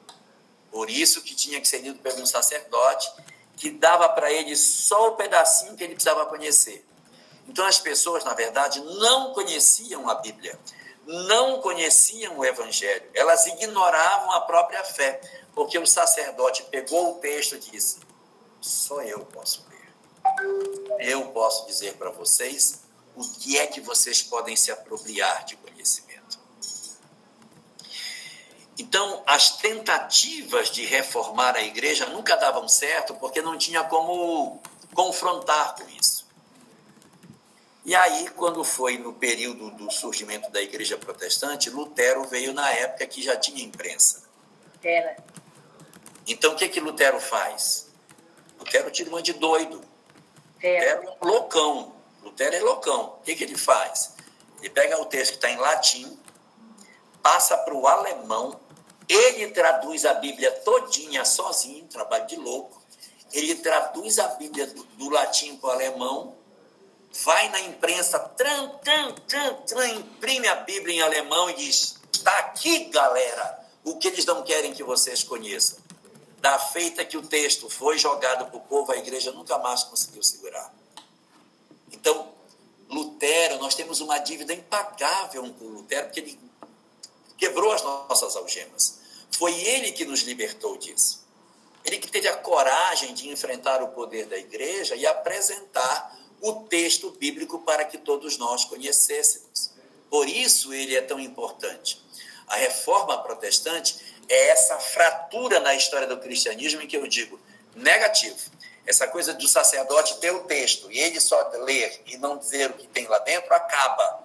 Por isso que tinha que ser lido por um sacerdote que dava para ele só o pedacinho que ele precisava conhecer. Então as pessoas, na verdade, não conheciam a Bíblia não conheciam o Evangelho, elas ignoravam a própria fé, porque o sacerdote pegou o texto e disse: só eu posso ler. Eu posso dizer para vocês o que é que vocês podem se apropriar de conhecimento. Então, as tentativas de reformar a igreja nunca davam certo porque não tinha como confrontar com isso. E aí, quando foi no período do surgimento da igreja protestante, Lutero veio na época que já tinha imprensa. Era. Então, o que que Lutero faz? Lutero tira uma de doido. Lutero é um loucão. Lutero é loucão. O que, que ele faz? Ele pega o texto que está em latim, passa para o alemão, ele traduz a Bíblia todinha sozinho, trabalho de louco. Ele traduz a Bíblia do, do latim para o alemão, vai na imprensa, tran, tran, tran, tran, imprime a Bíblia em alemão e diz: está aqui, galera, o que eles não querem que vocês conheçam. Da feita que o texto foi jogado para o povo, a igreja nunca mais conseguiu segurar. Então, Lutero, nós temos uma dívida impagável com Lutero, porque ele quebrou as nossas algemas. Foi ele que nos libertou disso. Ele que teve a coragem de enfrentar o poder da igreja e apresentar o texto bíblico para que todos nós conhecêssemos. Por isso ele é tão importante. A reforma protestante é essa fratura na história do cristianismo em que eu digo negativo. Essa coisa do sacerdote ter o texto e ele só ler e não dizer o que tem lá dentro acaba.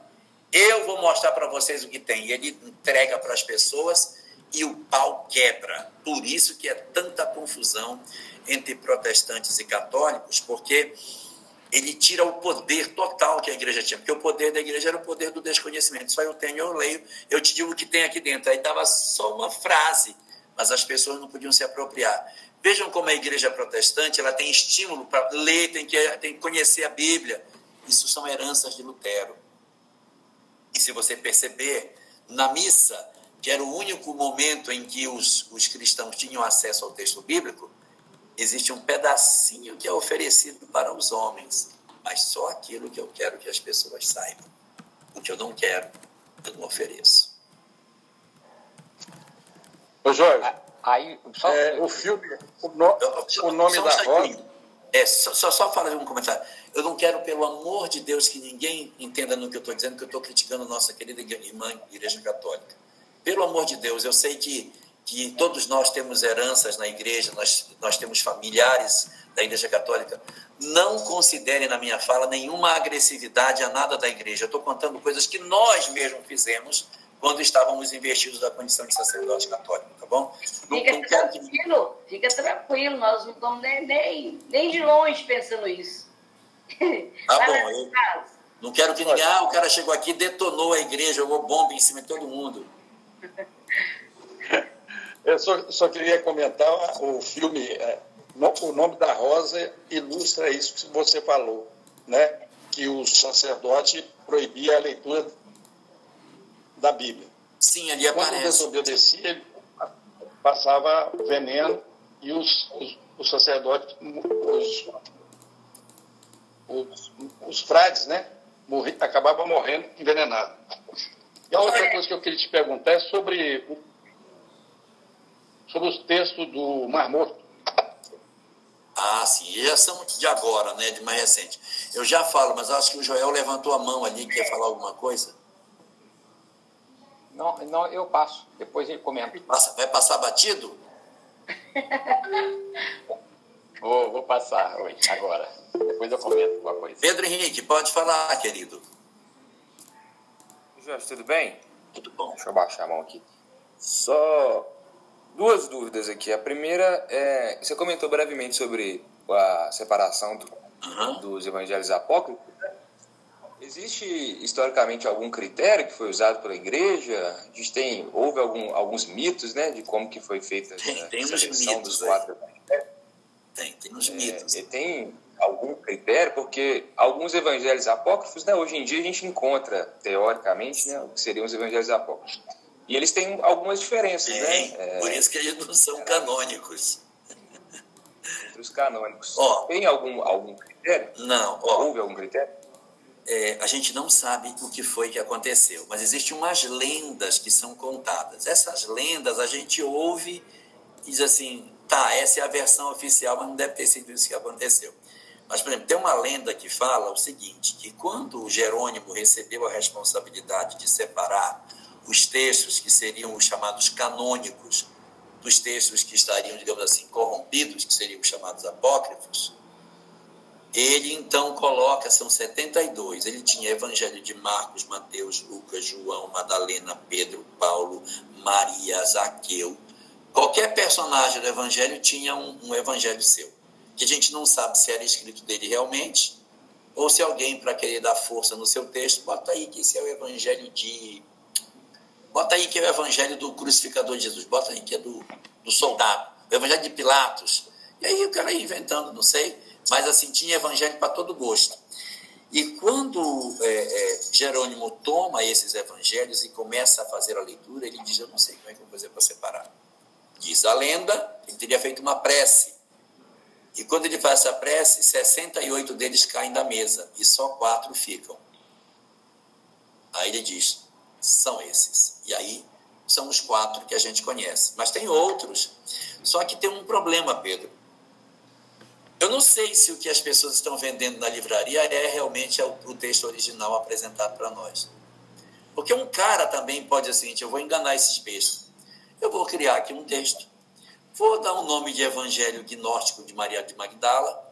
Eu vou mostrar para vocês o que tem. E ele entrega para as pessoas e o pau quebra. Por isso que é tanta confusão entre protestantes e católicos, porque ele tira o poder total que a igreja tinha, porque o poder da igreja era o poder do desconhecimento. Só eu tenho, eu leio, eu te digo o que tem aqui dentro. Aí dava só uma frase, mas as pessoas não podiam se apropriar. Vejam como a igreja protestante ela tem estímulo para ler, tem que, tem que conhecer a Bíblia. Isso são heranças de Lutero. E se você perceber, na missa, que era o único momento em que os, os cristãos tinham acesso ao texto bíblico, existe um pedacinho que é oferecido para os homens, mas só aquilo que eu quero que as pessoas saibam. O que eu não quero, eu não ofereço. Ô Jorge, aí, só... é, o filme, o, no, o nome da roda... É, só, só, só falar um comentário. Eu não quero, pelo amor de Deus, que ninguém entenda no que eu estou dizendo, que eu estou criticando a nossa querida irmã Igreja Católica. Pelo amor de Deus, eu sei que que todos nós temos heranças na igreja, nós, nós temos familiares da Igreja Católica. Não considerem na minha fala nenhuma agressividade a nada da igreja. Eu estou contando coisas que nós mesmos fizemos quando estávamos investidos da condição de sacerdote católico, tá bom? Não, fica não tranquilo, que... fica tranquilo, nós não estamos nem, nem, nem de longe pensando isso. Tá bom, eu não quero que ninguém, ah, o cara chegou aqui, detonou a igreja, jogou bomba em cima de todo mundo. Eu só, só queria comentar o filme, é, O Nome da Rosa ilustra isso que você falou, né? que o sacerdote proibia a leitura da Bíblia. Sim, ali aparece. Quando desobedecia, ele passava veneno e os, os, os sacerdotes, os, os, os frades, né? Morri, acabavam morrendo envenenados. E a outra coisa que eu queria te perguntar é sobre o sobre os textos do Mar Morto. Ah, sim. E são de agora, né? De mais recente. Eu já falo, mas acho que o Joel levantou a mão ali, quer falar alguma coisa? Não, não eu passo. Depois ele comenta. Passa, vai passar batido? vou, vou passar hoje, agora. Depois eu comento alguma coisa. Pedro Henrique, pode falar, querido. Jorge, tudo bem? Tudo bom. Deixa eu baixar a mão aqui. Só duas dúvidas aqui. A primeira é, você comentou brevemente sobre a separação do, uhum. dos evangelhos apócrifos. Existe historicamente algum critério que foi usado pela igreja? A gente tem houve algum, alguns mitos, né, de como que foi feita tem, a tem seleção dos quatro Tem, tem uns é, mitos. E tem algum critério, porque alguns evangelhos apócrifos, né, hoje em dia a gente encontra teoricamente, né, o que seriam os evangelhos apócrifos. E eles têm algumas diferenças, né? É, por isso que eles não são canônicos. Entre os canônicos. Tem algum, algum critério? Não. Houve algum critério? É, a gente não sabe o que foi que aconteceu, mas existem umas lendas que são contadas. Essas lendas a gente ouve e diz assim, tá, essa é a versão oficial, mas não deve ter sido isso que aconteceu. Mas, por exemplo, tem uma lenda que fala o seguinte, que quando Jerônimo recebeu a responsabilidade de separar os textos que seriam os chamados canônicos, dos textos que estariam, digamos assim, corrompidos, que seriam os chamados apócrifos, ele então coloca, são 72. Ele tinha Evangelho de Marcos, Mateus, Lucas, João, Madalena, Pedro, Paulo, Maria, Zaqueu. Qualquer personagem do Evangelho tinha um, um Evangelho seu, que a gente não sabe se era escrito dele realmente, ou se alguém, para querer dar força no seu texto, bota aí que esse é o Evangelho de. Bota aí que é o Evangelho do crucificador de Jesus, bota aí que é do, do soldado, o Evangelho de Pilatos. E aí o cara inventando, não sei mas assim, tinha evangelho para todo gosto. E quando é, é, Jerônimo toma esses evangelhos e começa a fazer a leitura, ele diz: Eu não sei como é que eu vou fazer para separar. Diz a lenda, ele teria feito uma prece. E quando ele faz essa prece, 68 deles caem da mesa e só quatro ficam. Aí ele diz: São esses. E aí são os quatro que a gente conhece. Mas tem outros. Só que tem um problema, Pedro. Eu não sei se o que as pessoas estão vendendo na livraria é realmente o texto original apresentado para nós. Porque um cara também pode dizer o seguinte: eu vou enganar esses bestas. Eu vou criar aqui um texto, vou dar um nome de Evangelho Gnóstico de Maria de Magdala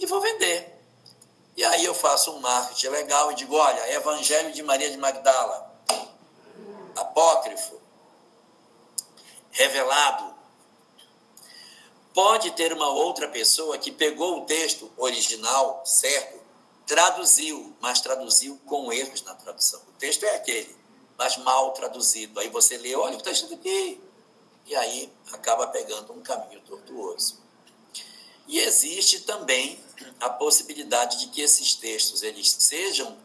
e vou vender. E aí eu faço um marketing legal e digo: olha, Evangelho de Maria de Magdala, apócrifo, revelado Pode ter uma outra pessoa que pegou o texto original, certo? Traduziu, mas traduziu com erros na tradução. O texto é aquele, mas mal traduzido. Aí você lê, olha o que está escrito aqui. E aí acaba pegando um caminho tortuoso. E existe também a possibilidade de que esses textos eles sejam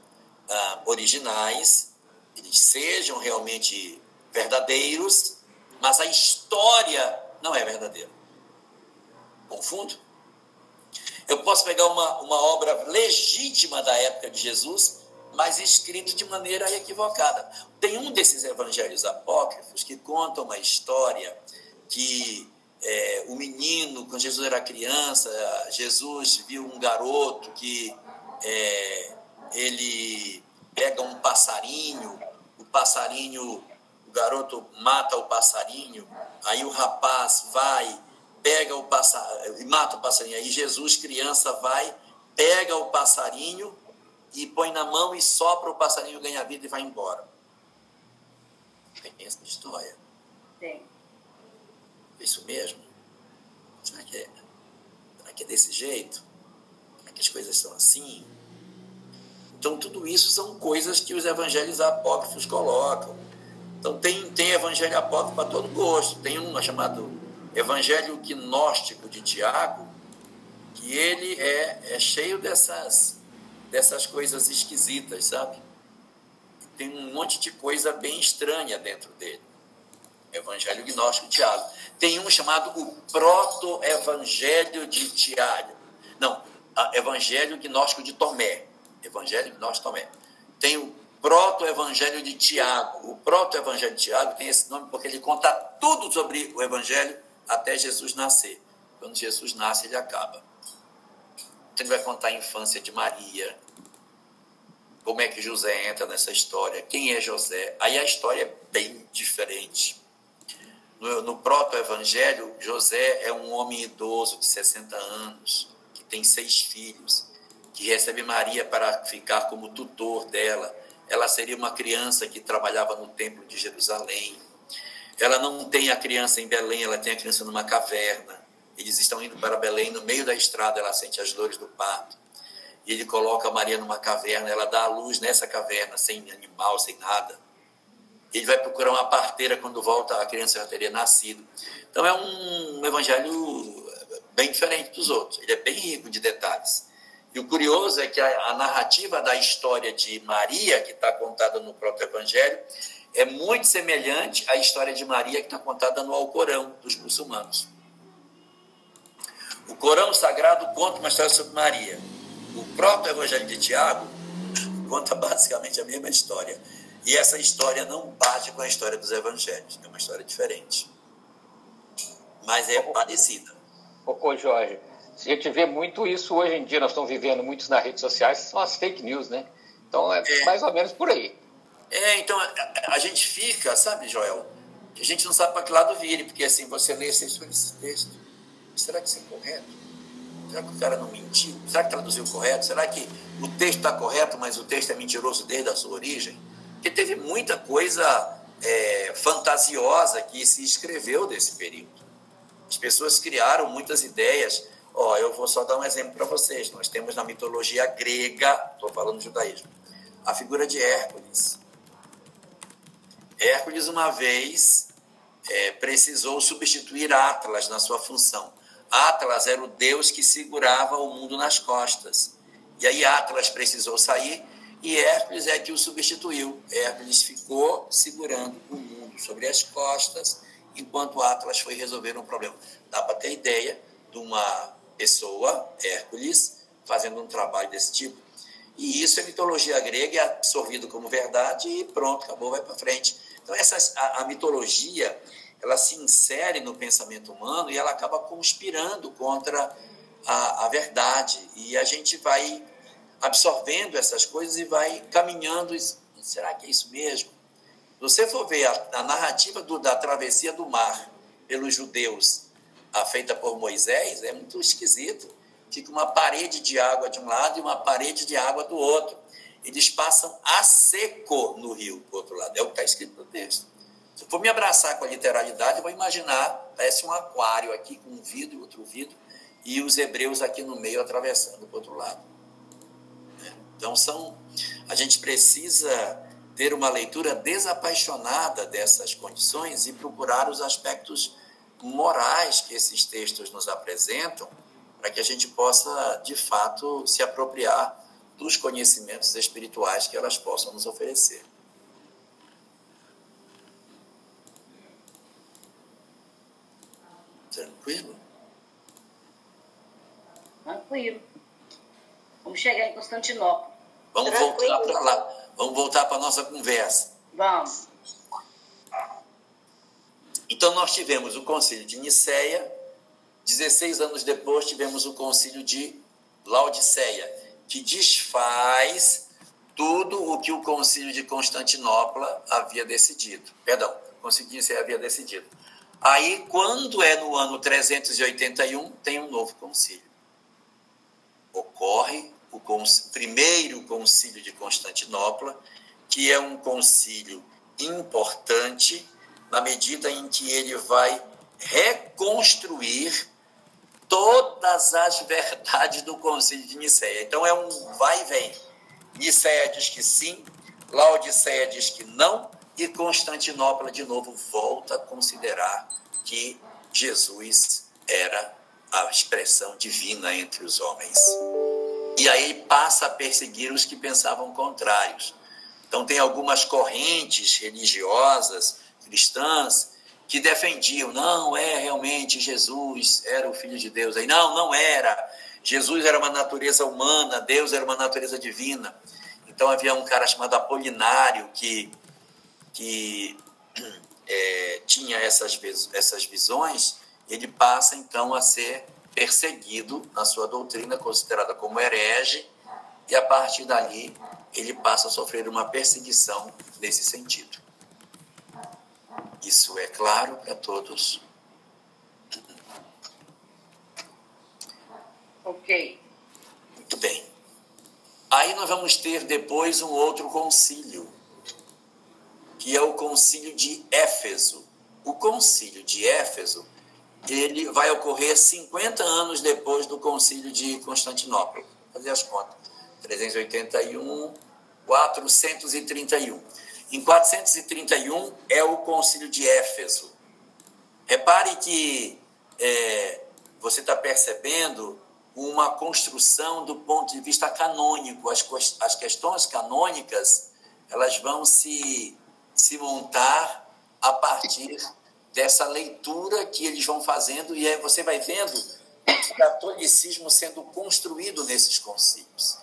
ah, originais, eles sejam realmente verdadeiros, mas a história não é verdadeira. Confundo? Eu posso pegar uma, uma obra legítima da época de Jesus, mas escrito de maneira equivocada. Tem um desses evangelhos apócrifos que conta uma história que é, o menino, quando Jesus era criança, Jesus viu um garoto que é, ele pega um passarinho, o passarinho, o garoto mata o passarinho, aí o rapaz vai pega o passarinho, e mata o passarinho. Aí Jesus, criança, vai, pega o passarinho e põe na mão e sopra o passarinho, ganha vida e vai embora. Tem essa história. Tem. Isso mesmo? Será que, é, será que é desse jeito? Será que as coisas são assim? Então, tudo isso são coisas que os evangelhos apócrifos colocam. Então, tem, tem evangelho apócrifo para todo gosto. Tem um chamado Evangelho gnóstico de Tiago, que ele é, é cheio dessas, dessas coisas esquisitas, sabe? Tem um monte de coisa bem estranha dentro dele. Evangelho gnóstico de Tiago. Tem um chamado o Proto-Evangelho de Tiago. Não, Evangelho gnóstico de Tomé. Evangelho gnóstico de Tomé. Tem o Proto-Evangelho de Tiago. O Proto-Evangelho de Tiago tem esse nome porque ele conta tudo sobre o Evangelho até Jesus nascer. Quando Jesus nasce, ele acaba. Então, ele vai contar a infância de Maria, como é que José entra nessa história, quem é José. Aí a história é bem diferente. No, no proto-evangelho, José é um homem idoso de 60 anos, que tem seis filhos, que recebe Maria para ficar como tutor dela. Ela seria uma criança que trabalhava no templo de Jerusalém ela não tem a criança em Belém, ela tem a criança numa caverna. Eles estão indo para Belém, no meio da estrada ela sente as dores do parto. E ele coloca Maria numa caverna, ela dá a luz nessa caverna, sem animal, sem nada. Ele vai procurar uma parteira quando volta, a criança já teria nascido. Então é um evangelho bem diferente dos outros. Ele é bem rico de detalhes. E o curioso é que a, a narrativa da história de Maria, que está contada no próprio evangelho, é muito semelhante à história de Maria que está contada no Alcorão dos muçulmanos. O Corão Sagrado conta uma história sobre Maria. O próprio Evangelho de Tiago conta basicamente a mesma história. E essa história não bate com a história dos evangelhos. É uma história diferente. Mas é parecida. Ô, ô Jorge, a gente vê muito isso hoje em dia, nós estamos vivendo muitos nas redes sociais, são as fake news, né? Então é, é. mais ou menos por aí. É, então a, a, gente fica, sabe, Joel? A gente não sabe para que lado vire, porque assim, você lê esse, esse texto. Será que isso é correto? Será que o cara não mentiu? Será que traduziu correto? Será que o texto está correto, mas o texto é mentiroso desde a sua origem? Porque teve muita coisa é, fantasiosa que se escreveu desse período. As pessoas criaram muitas ideias. Ó, oh, eu vou só dar um exemplo para vocês. Nós temos na mitologia grega, estou falando do judaísmo, a figura de Hércules. Hércules, uma vez, é, precisou substituir Atlas na sua função. Atlas era o deus que segurava o mundo nas costas. E aí Atlas precisou sair e Hércules é que o substituiu. Hércules ficou segurando o mundo sobre as costas enquanto Atlas foi resolver um problema. Dá para ter ideia de uma pessoa, Hércules, fazendo um trabalho desse tipo. E isso é mitologia grega, é absorvido como verdade e pronto, acabou, vai para frente. Então, essa, a, a mitologia ela se insere no pensamento humano e ela acaba conspirando contra a, a verdade. E a gente vai absorvendo essas coisas e vai caminhando. Será que é isso mesmo? Se você for ver a, a narrativa do, da travessia do mar pelos judeus, a feita por Moisés, é muito esquisito. Fica uma parede de água de um lado e uma parede de água do outro. Eles passam a seco no rio, do outro lado. É o que está escrito no texto. Se eu for me abraçar com a literalidade, eu vou imaginar, parece um aquário aqui com um vidro outro vidro, e os hebreus aqui no meio atravessando para o outro lado. Né? Então são, a gente precisa ter uma leitura desapaixonada dessas condições e procurar os aspectos morais que esses textos nos apresentam, para que a gente possa, de fato, se apropriar dos conhecimentos espirituais que elas possam nos oferecer. Tranquilo? Tranquilo. Vamos chegar em Constantinopla. Vamos Tranquilo. voltar para lá. Vamos voltar para a nossa conversa. Vamos. Então, nós tivemos o concílio de Nicéia, 16 anos depois, tivemos o concílio de Laodiceia, que desfaz tudo o que o concílio de Constantinopla havia decidido. Perdão, concílio de havia decidido. Aí, quando é no ano 381, tem um novo concílio. Ocorre o primeiro concílio de Constantinopla, que é um concílio importante na medida em que ele vai reconstruir todas as verdades do concílio de Nicéia. Então é um vai e vem. Nicéia diz que sim, Laodiceia diz que não, e Constantinopla, de novo, volta a considerar que Jesus era a expressão divina entre os homens. E aí passa a perseguir os que pensavam contrários. Então, tem algumas correntes religiosas cristãs que defendiam, não é realmente Jesus era o Filho de Deus. Aí, não, não era. Jesus era uma natureza humana, Deus era uma natureza divina. Então, havia um cara chamado Apolinário que que é, tinha essas, essas visões, ele passa então a ser perseguido na sua doutrina, considerada como herege, e a partir dali ele passa a sofrer uma perseguição nesse sentido. Isso é claro para todos. Ok. Muito bem. Aí nós vamos ter depois um outro concílio, que é o concílio de Éfeso. O concílio de Éfeso ele vai ocorrer 50 anos depois do concílio de Constantinopla. Fazer as contas. 381, 431. Em 431 é o concílio de Éfeso. Repare que é, você está percebendo uma construção do ponto de vista canônico. As, as questões canônicas elas vão se se montar a partir dessa leitura que eles vão fazendo e aí você vai vendo o catolicismo sendo construído nesses concílios.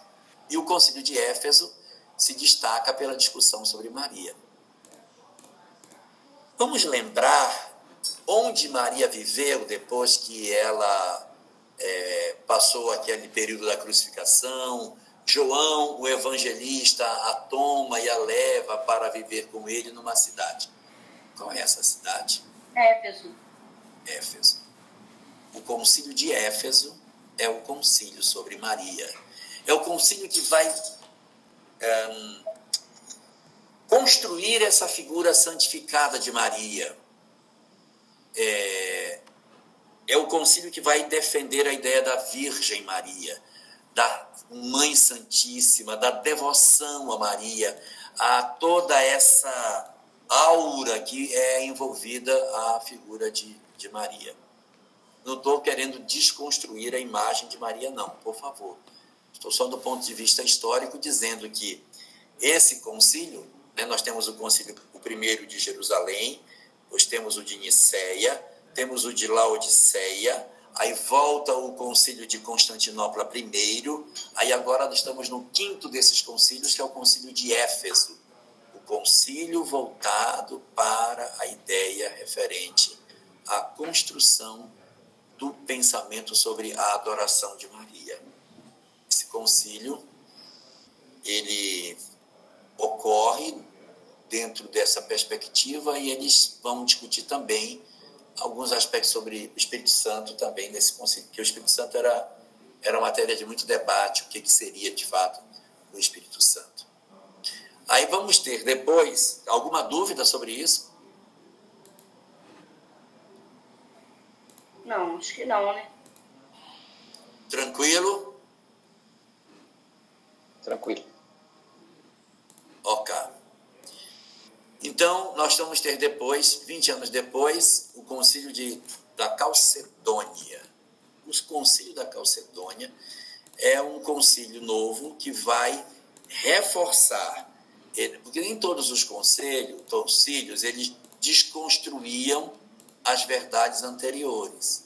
E o concílio de Éfeso se destaca pela discussão sobre Maria. Vamos lembrar onde Maria viveu depois que ela é, passou aquele período da crucificação, João, o evangelista, a toma e a leva para viver com ele numa cidade. Qual é essa cidade? Éfeso. Éfeso. O concílio de Éfeso é o concílio sobre Maria. É o concílio que vai um, construir essa figura santificada de Maria. É, é o concílio que vai defender a ideia da Virgem Maria, da Mãe Santíssima, da devoção a Maria, a toda essa aura que é envolvida a figura de, de Maria. Não estou querendo desconstruir a imagem de Maria, não, por favor. Estou só do ponto de vista histórico dizendo que esse concílio, né, nós temos o concílio, o primeiro de Jerusalém, depois temos o de Nicéia, temos o de Laodiceia, aí volta o concílio de Constantinopla primeiro, aí agora nós estamos no quinto desses concílios, que é o concílio de Éfeso. O concílio voltado para a ideia referente à construção do pensamento sobre a adoração de Maria. Concílio, ele ocorre dentro dessa perspectiva e eles vão discutir também alguns aspectos sobre o Espírito Santo também nesse concílio, porque o Espírito Santo era, era matéria de muito debate, o que, que seria de fato o Espírito Santo. Aí vamos ter depois alguma dúvida sobre isso? Não, acho que não, né? Tranquilo? Tranquilo. Ok. Então, nós vamos ter depois, 20 anos depois, o concílio de, da Calcedônia. O concílio da Calcedônia é um concílio novo que vai reforçar, porque nem todos os conselhos, concílios, eles desconstruíam as verdades anteriores.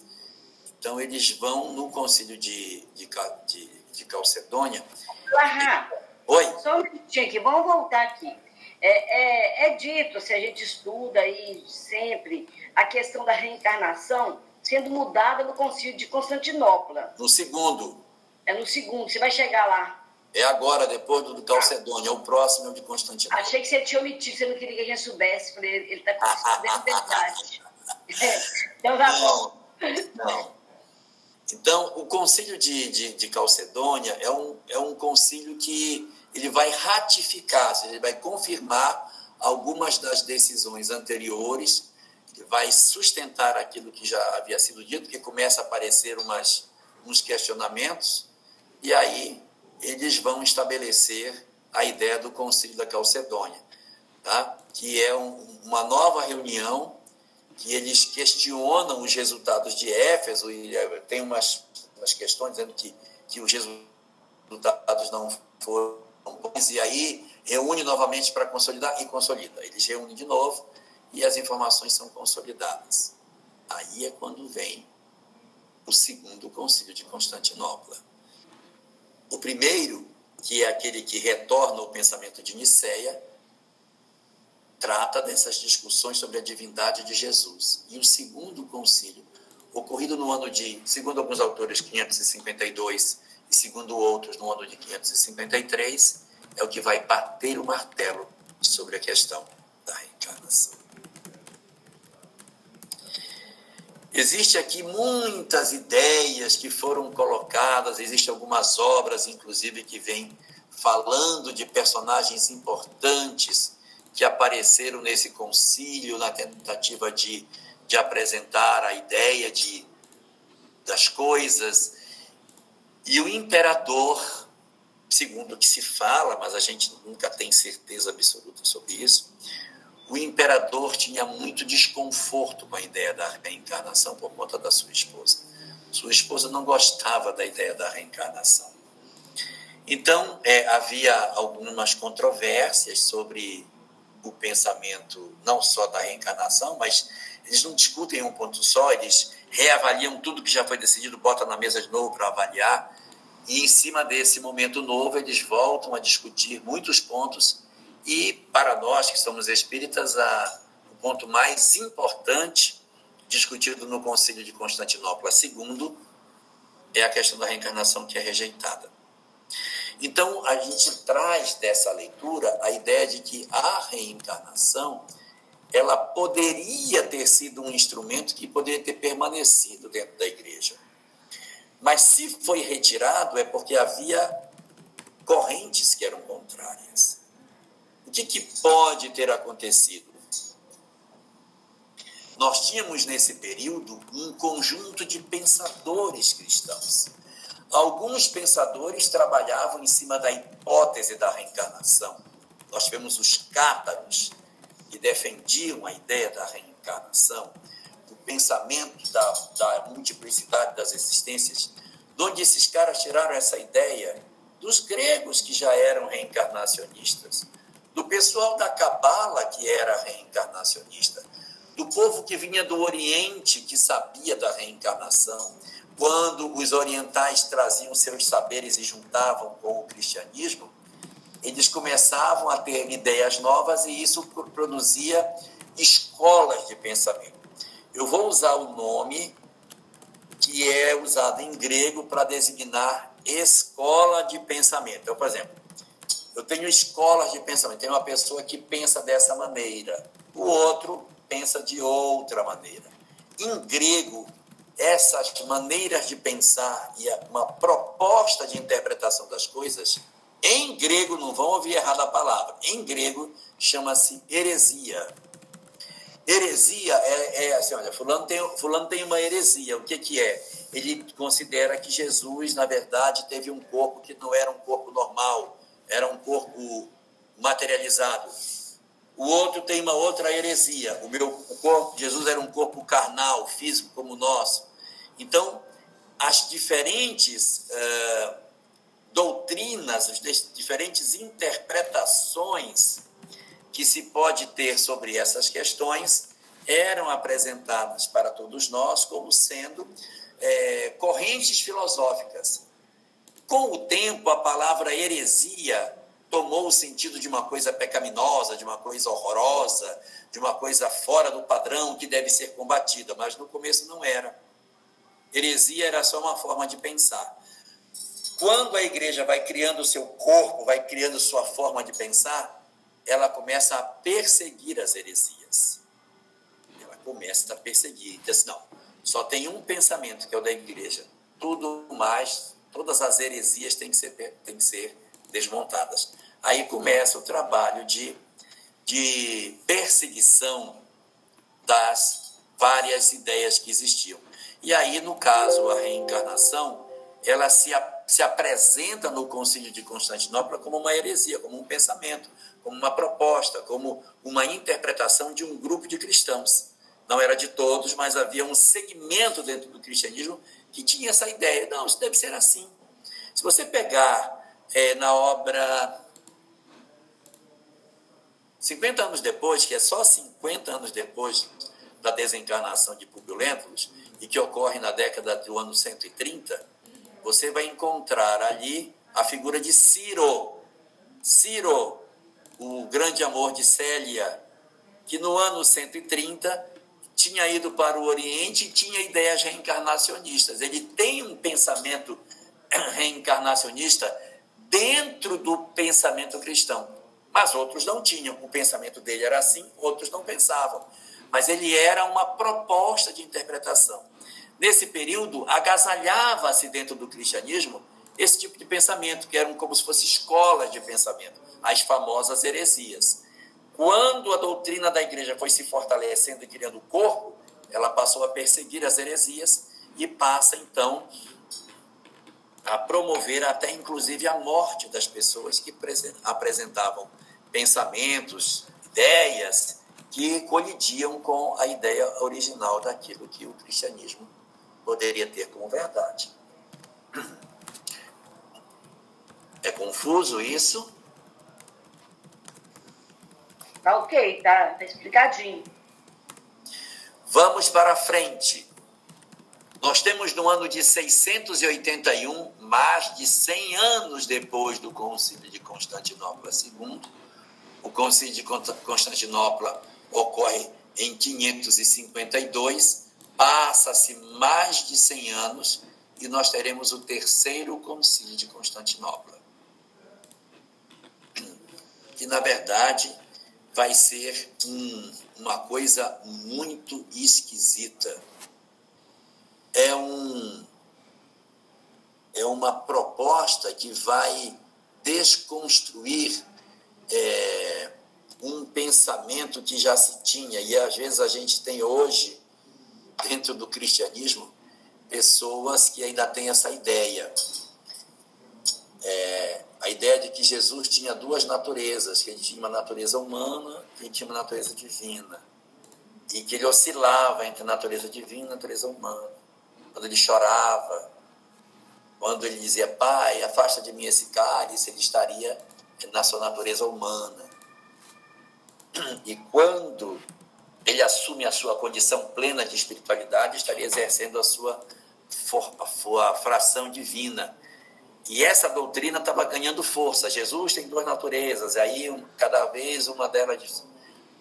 Então, eles vão no concílio de, de, de, de Calcedônia. Larra, Oi? Só um minutinho aqui, vamos voltar aqui. É, é, é, dito, se a gente estuda aí sempre, a questão da reencarnação sendo mudada no concílio de Constantinopla. No segundo. É no segundo, você vai chegar lá. É agora, depois do, do Calcedônia, é o próximo é o de Constantinopla. Achei que você tinha omitido, você não queria que a gente soubesse. Falei, ele está com isso verdade. então tá bom. Não. Então, o concílio de, de, de Calcedônia é um, é um concílio que ele vai ratificar, seja, ele vai confirmar algumas das decisões anteriores, vai sustentar aquilo que já havia sido dito, que começa a aparecer umas, uns questionamentos, e aí eles vão estabelecer a ideia do Concílio da Calcedônia, tá? que é um, uma nova reunião que eles questionam os resultados de Éfeso e é, tem umas, umas questões dizendo que, que os resultados não foram bons, e aí reúne novamente para consolidar e consolida. Eles reúnem de novo e as informações são consolidadas. Aí é quando vem o segundo concílio de Constantinopla. O primeiro, que é aquele que retorna ao pensamento de Nicéia, trata dessas discussões sobre a divindade de Jesus. E o segundo concílio, ocorrido no ano de, segundo alguns autores, 552 e segundo outros, no ano de 553, é o que vai bater o martelo sobre a questão da reencarnação. Existem aqui muitas ideias que foram colocadas, existem algumas obras, inclusive, que vêm falando de personagens importantes que apareceram nesse concílio na tentativa de, de apresentar a ideia de, das coisas. E o imperador, segundo o que se fala, mas a gente nunca tem certeza absoluta sobre isso, o imperador tinha muito desconforto com a ideia da reencarnação por conta da sua esposa. Sua esposa não gostava da ideia da reencarnação. Então, é, havia algumas controvérsias sobre o pensamento não só da reencarnação, mas eles não discutem um ponto só, eles reavaliam tudo que já foi decidido, botam na mesa de novo para avaliar, e em cima desse momento novo eles voltam a discutir muitos pontos, e para nós que somos espíritas, a, o ponto mais importante discutido no Concílio de Constantinopla II é a questão da reencarnação que é rejeitada. Então, a gente traz dessa leitura a ideia de que a reencarnação ela poderia ter sido um instrumento que poderia ter permanecido dentro da igreja. Mas se foi retirado é porque havia correntes que eram contrárias. O que, que pode ter acontecido? Nós tínhamos nesse período um conjunto de pensadores cristãos. Alguns pensadores trabalhavam em cima da hipótese da reencarnação. Nós tivemos os cátaros, que defendiam a ideia da reencarnação, o pensamento da, da multiplicidade das existências, de onde esses caras tiraram essa ideia dos gregos que já eram reencarnacionistas, do pessoal da Cabala que era reencarnacionista, do povo que vinha do Oriente que sabia da reencarnação, quando os orientais traziam seus saberes e juntavam com o cristianismo, eles começavam a ter ideias novas e isso produzia escolas de pensamento. Eu vou usar o nome que é usado em grego para designar escola de pensamento. Então, por exemplo, eu tenho escolas de pensamento. Tem uma pessoa que pensa dessa maneira, o outro pensa de outra maneira. Em grego, essas maneiras de pensar e uma proposta de interpretação das coisas em grego, não vão ouvir errado a palavra, em grego chama-se heresia. Heresia é, é, assim, olha, fulano tem, fulano tem uma heresia. O que, que é? Ele considera que Jesus, na verdade, teve um corpo que não era um corpo normal, era um corpo materializado. O outro tem uma outra heresia. O meu o corpo, Jesus era um corpo carnal, físico como o nosso. Então, as diferentes uh, doutrinas, as diferentes interpretações que se pode ter sobre essas questões eram apresentadas para todos nós como sendo é, correntes filosóficas. Com o tempo, a palavra heresia tomou o sentido de uma coisa pecaminosa, de uma coisa horrorosa, de uma coisa fora do padrão que deve ser combatida, mas no começo não era. Heresia era só uma forma de pensar. Quando a igreja vai criando o seu corpo, vai criando sua forma de pensar, ela começa a perseguir as heresias. Ela começa a perseguir. Diz assim, não, só tem um pensamento, que é o da igreja. Tudo mais, todas as heresias têm que ser, têm que ser desmontadas. Aí começa o trabalho de, de perseguição das várias ideias que existiam. E aí, no caso, a reencarnação, ela se se apresenta no Concílio de Constantinopla como uma heresia, como um pensamento, como uma proposta, como uma interpretação de um grupo de cristãos. Não era de todos, mas havia um segmento dentro do cristianismo que tinha essa ideia. Não, isso deve ser assim. Se você pegar é, na obra 50 anos depois, que é só 50 anos depois da desencarnação de Publio Lentulus, e que ocorre na década do ano 130, você vai encontrar ali a figura de Ciro. Ciro, o grande amor de Célia, que no ano 130 tinha ido para o Oriente e tinha ideias reencarnacionistas. Ele tem um pensamento reencarnacionista dentro do pensamento cristão. Mas outros não tinham. O pensamento dele era assim, outros não pensavam. Mas ele era uma proposta de interpretação nesse período, agasalhava-se dentro do cristianismo esse tipo de pensamento, que eram como se fossem escolas de pensamento, as famosas heresias. Quando a doutrina da igreja foi se fortalecendo e criando o corpo, ela passou a perseguir as heresias e passa, então, a promover até inclusive a morte das pessoas que apresentavam pensamentos, ideias que colidiam com a ideia original daquilo que o cristianismo poderia ter como verdade. É confuso isso? Tá ok, tá, tá explicadinho. Vamos para frente. Nós temos no ano de 681, mais de 100 anos depois do Concílio de Constantinopla II, o Concílio de Constantinopla ocorre em 552 Passa-se mais de 100 anos e nós teremos o terceiro concílio de Constantinopla. que, na verdade, vai ser um, uma coisa muito esquisita. É, um, é uma proposta que vai desconstruir é, um pensamento que já se tinha, e às vezes a gente tem hoje, dentro do cristianismo, pessoas que ainda têm essa ideia. É, a ideia de que Jesus tinha duas naturezas, que ele tinha uma natureza humana e tinha uma natureza divina. E que ele oscilava entre natureza divina e natureza humana. Quando ele chorava, quando ele dizia, Pai, afasta de mim esse cálice, ele estaria na sua natureza humana. E quando ele assume a sua condição plena de espiritualidade, estaria exercendo a sua, a sua fração divina. E essa doutrina estava ganhando força. Jesus tem duas naturezas, aí cada vez uma delas.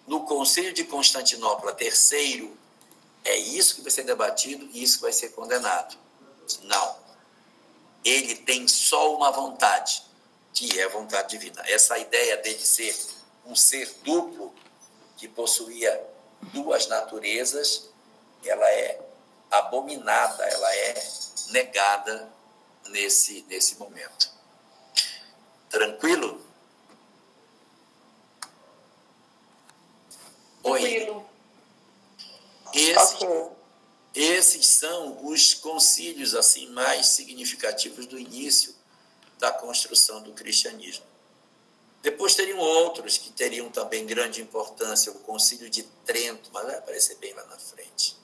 No Conselho de Constantinopla, terceiro, é isso que vai ser debatido e isso vai ser condenado. Não. Ele tem só uma vontade, que é a vontade divina. Essa ideia dele ser um ser duplo que possuía duas naturezas, ela é abominada, ela é negada nesse, nesse momento. Tranquilo? Oi. Esse, esses são os concílios assim mais significativos do início da construção do cristianismo. Depois teriam outros que teriam também grande importância, o Concílio de Trento, mas vai aparecer bem lá na frente.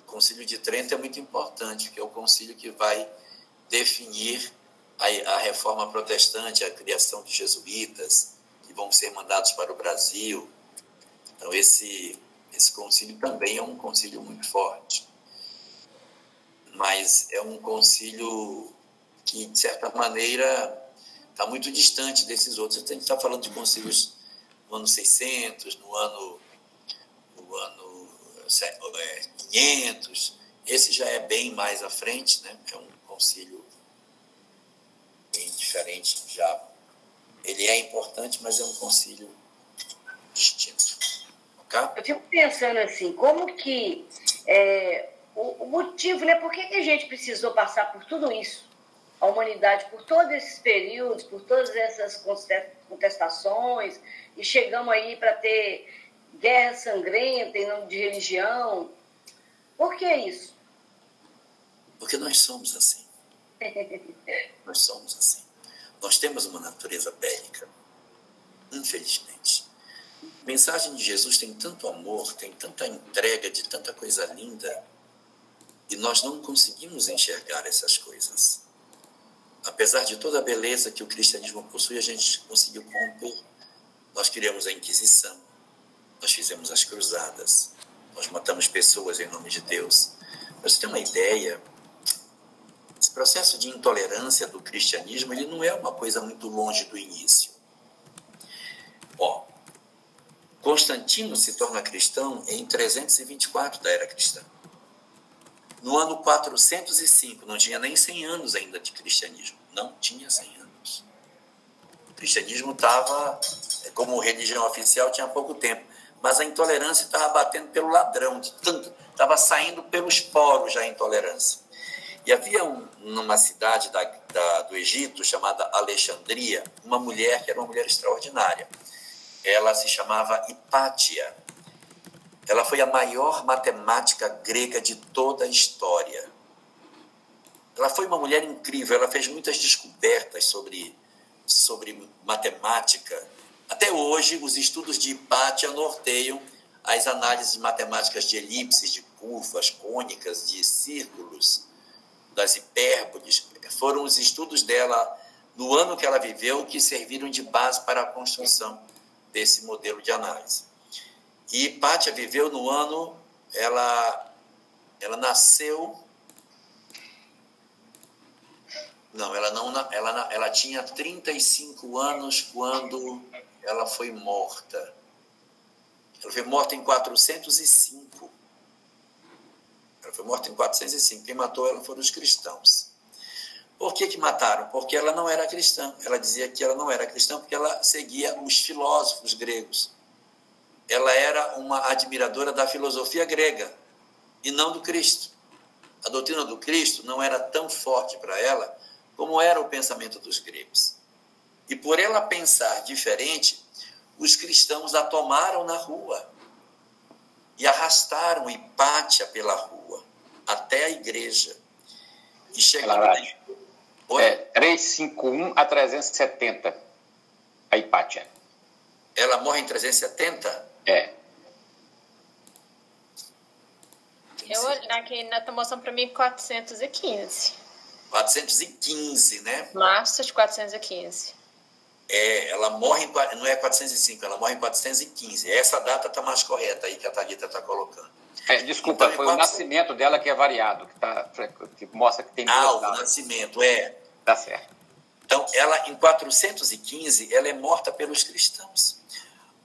O Concílio de Trento é muito importante, porque é o concílio que vai definir a, a reforma protestante, a criação de jesuítas, que vão ser mandados para o Brasil. Então, esse, esse concílio também é um concílio muito forte. Mas é um concílio que, de certa maneira, está muito distante desses outros. A gente está falando de concílios no ano 600, no ano, no ano 500. É, Esse já é bem mais à frente, né? é um concílio bem diferente já. Ele é importante, mas é um concílio distinto. Okay? Eu fico pensando assim, como que é, o, o, motivo, né? Por que, que a gente precisou passar por tudo isso? A humanidade por todos esses períodos, por todas essas contestações, e chegamos aí para ter guerra sangrenta em nome de religião. Por que isso? Porque nós somos assim. nós somos assim. Nós temos uma natureza bélica, infelizmente. A mensagem de Jesus tem tanto amor, tem tanta entrega de tanta coisa linda, e nós não conseguimos enxergar essas coisas apesar de toda a beleza que o cristianismo possui, a gente conseguiu romper. Nós criamos a Inquisição, nós fizemos as cruzadas, nós matamos pessoas em nome de Deus. Mas você tem uma ideia? Esse processo de intolerância do cristianismo ele não é uma coisa muito longe do início. Ó, Constantino se torna cristão em 324 da era cristã. No ano 405, não tinha nem 100 anos ainda de cristianismo. Não tinha 100 anos. O cristianismo estava, é, como religião oficial, tinha pouco tempo. Mas a intolerância estava batendo pelo ladrão, de tanto, estava saindo pelos poros já a intolerância. E havia um, numa cidade da, da, do Egito, chamada Alexandria, uma mulher que era uma mulher extraordinária. Ela se chamava Hipátia ela foi a maior matemática grega de toda a história. Ela foi uma mulher incrível, ela fez muitas descobertas sobre, sobre matemática. Até hoje, os estudos de Hipátia norteiam as análises matemáticas de elipses, de curvas cônicas, de círculos, das hipérboles. Foram os estudos dela no ano que ela viveu que serviram de base para a construção desse modelo de análise. E Pátia viveu no ano, ela, ela nasceu. Não, ela não, ela, ela tinha 35 anos quando ela foi morta. Ela foi morta em 405. Ela foi morta em 405. Quem matou ela foram os cristãos. Por que, que mataram? Porque ela não era cristã. Ela dizia que ela não era cristã porque ela seguia os filósofos gregos. Ela era uma admiradora da filosofia grega e não do Cristo. A doutrina do Cristo não era tão forte para ela como era o pensamento dos gregos. E por ela pensar diferente, os cristãos a tomaram na rua e arrastaram Hipátia pela rua até a igreja. E chegaram. É, 351 a 370, a Hipátia. Ela morre em 370? É. Eu aqui na mostrando para mim 415. 415, né? Março de 415. É, ela morre em, não é 405, ela morre em 415. Essa data está mais correta aí que a Thalita está colocando. É, desculpa, então, foi 400... o nascimento dela que é variado, que, tá, que mostra que tem Ah, o datas. nascimento, é. Tá certo. Então, ela em 415, ela é morta pelos cristãos.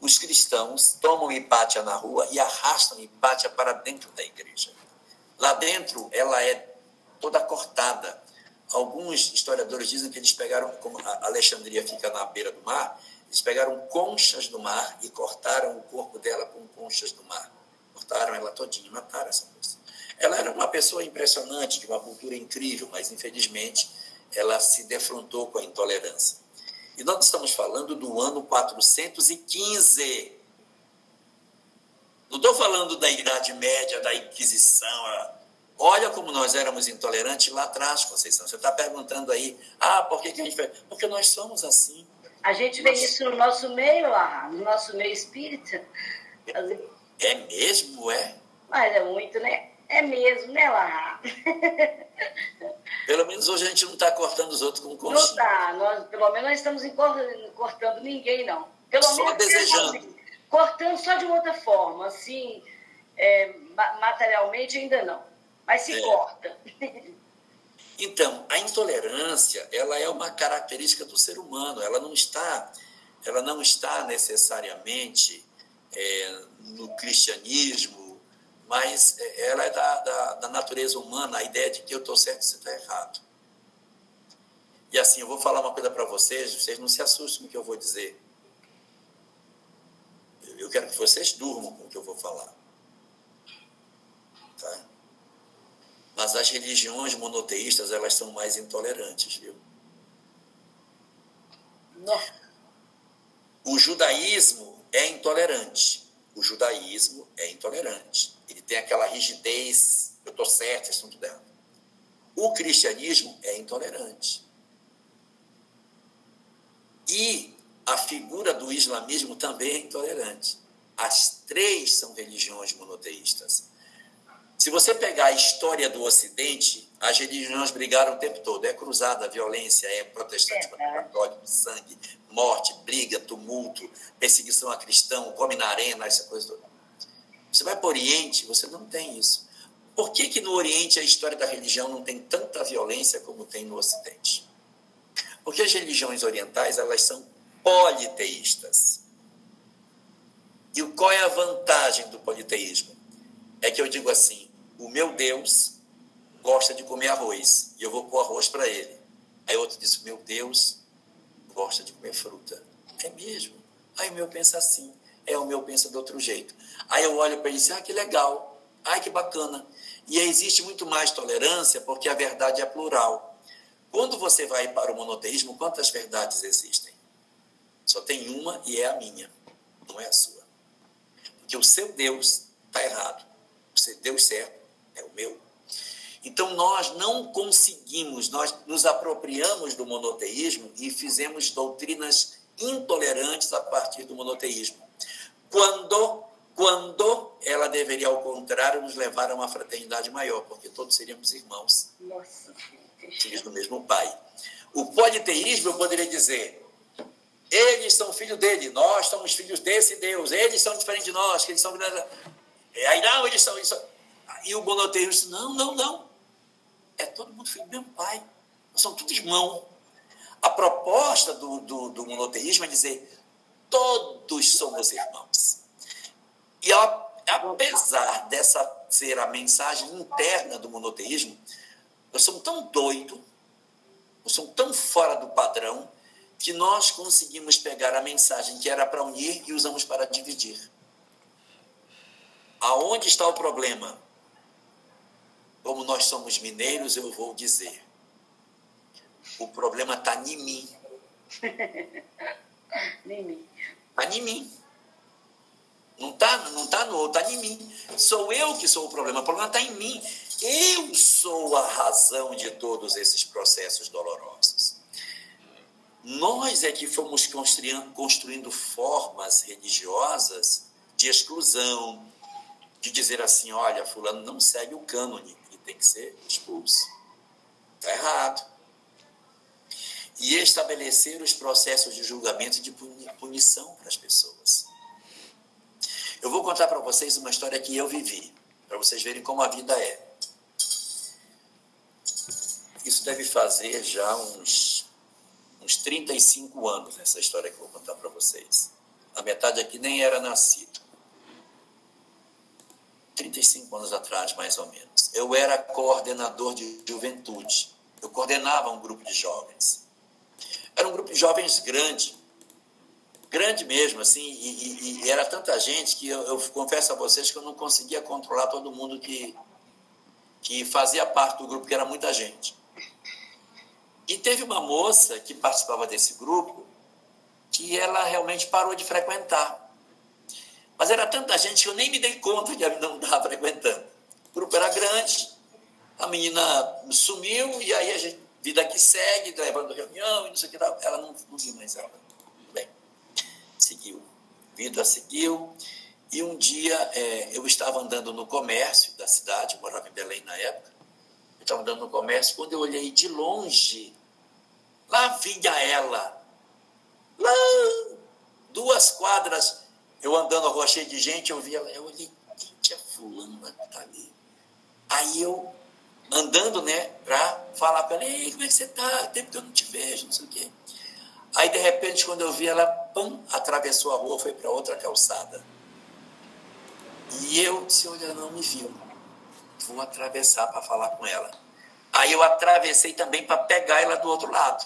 Os cristãos tomam Hipátia na rua e arrastam Hipátia para dentro da igreja. Lá dentro, ela é toda cortada Alguns historiadores dizem que eles pegaram, como Alexandria fica na beira do mar, eles pegaram conchas do mar e cortaram o corpo dela com conchas do mar. Cortaram ela todinha, mataram essa moça. Ela era uma pessoa impressionante, de uma cultura incrível, mas infelizmente ela se defrontou com a intolerância. E nós estamos falando do ano 415. Não estou falando da Idade Média, da Inquisição, Olha como nós éramos intolerantes lá atrás, Conceição. Você está perguntando aí, ah, por que, que a gente fez? Porque nós somos assim. A gente vê nós... isso no nosso meio lá, no nosso meio espírita. É mesmo, é? Mas é muito, né? É mesmo, né, Larra? Pelo menos hoje a gente não está cortando os outros com conchinha. Não está. Nós, pelo menos nós estamos cortando ninguém, não. Pelo só menos desejando. Assim, cortando só de outra forma, assim, é, materialmente ainda não mas se é. corta. Então, a intolerância, ela é uma característica do ser humano, ela não está, ela não está necessariamente é, no cristianismo, mas é, ela é da, da, da, natureza humana, a ideia de que eu estou certo e você está errado. E assim, eu vou falar uma coisa para vocês, vocês não se assustem com o que eu vou dizer. Eu quero que vocês durmam com o que eu vou falar. Tá? Mas as religiões monoteístas, elas são mais intolerantes, viu? Não. O judaísmo é intolerante. O judaísmo é intolerante. Ele tem aquela rigidez, eu estou certo, estão tudo errado. O cristianismo é intolerante. E a figura do islamismo também é intolerante. As três são religiões monoteístas. Se você pegar a história do Ocidente, as religiões brigaram o tempo todo. É cruzada, violência, é protestante é, católico, sangue, morte, briga, tumulto, perseguição a cristão, come na arena, essa coisa toda. Você vai para o Oriente, você não tem isso. Por que, que no Oriente a história da religião não tem tanta violência como tem no Ocidente? Porque as religiões orientais elas são politeístas. E qual é a vantagem do politeísmo? É que eu digo assim: o meu Deus gosta de comer arroz e eu vou pôr arroz para ele. Aí outro disse: meu Deus gosta de comer fruta. É mesmo? Aí o meu pensa assim, é o meu pensa de outro jeito. Aí eu olho para ele e disse: ah, que legal, ai que bacana. E existe muito mais tolerância porque a verdade é plural. Quando você vai para o monoteísmo, quantas verdades existem? Só tem uma e é a minha, não é a sua. Porque o seu Deus está errado, o seu Deus certo é o meu. Então nós não conseguimos, nós nos apropriamos do monoteísmo e fizemos doutrinas intolerantes a partir do monoteísmo. Quando quando ela deveria ao contrário nos levar a uma fraternidade maior, porque todos seríamos irmãos. Nossa, filhos do mesmo pai. O politeísmo eu poderia dizer, eles são filhos dele, nós somos filhos desse Deus, eles são diferentes de nós, que eles são aí não, eles são, eles são e o monoteísmo disse: não, não, não. É todo mundo filho do mesmo pai. Nós somos todos irmãos. A proposta do, do, do monoteísmo é dizer: todos somos irmãos. E apesar dessa ser a mensagem interna do monoteísmo, nós somos tão doidos são tão fora do padrão que nós conseguimos pegar a mensagem que era para unir e usamos para dividir. Aonde está o problema? Como nós somos mineiros, eu vou dizer. O problema está em mim. em mim. Está em mim. Não está não tá no outro, está em mim. Sou eu que sou o problema. O problema está em mim. Eu sou a razão de todos esses processos dolorosos. Nós é que fomos construindo, construindo formas religiosas de exclusão, de dizer assim: olha, Fulano não segue o cânone, ele tem que ser expulso. Está errado. E estabelecer os processos de julgamento e de punição para as pessoas. Eu vou contar para vocês uma história que eu vivi, para vocês verem como a vida é. Isso deve fazer já uns, uns 35 anos, essa história que eu vou contar para vocês. A metade aqui nem era nascido. 35 anos atrás, mais ou menos. Eu era coordenador de juventude. Eu coordenava um grupo de jovens. Era um grupo de jovens grande, grande mesmo, assim, e, e, e era tanta gente que eu, eu, confesso a vocês que eu não conseguia controlar todo mundo que, que fazia parte do grupo, que era muita gente. E teve uma moça que participava desse grupo que ela realmente parou de frequentar. Mas era tanta gente que eu nem me dei conta que ela não estava frequentando. O grupo era grande, a menina sumiu e aí a gente, vida que segue, levando reunião e não sei o que, ela não, não viu mais ela seguiu. Vida seguiu. E um dia é, eu estava andando no comércio da cidade, morava em Belém na época. Eu estava andando no comércio, quando eu olhei de longe, lá vinha ela. Lá, duas quadras, eu andando a rua cheia de gente, eu vi ela, eu olhei, gente, a fulana que está ali. Aí eu, andando, né, para falar para ela, ei, como é que você está? Tempo que eu não te vejo, não sei o quê. Aí, de repente, quando eu vi ela, pum, atravessou a rua, foi para outra calçada. E eu, se olha, não me viu. Vou atravessar para falar com ela. Aí eu atravessei também para pegar ela do outro lado.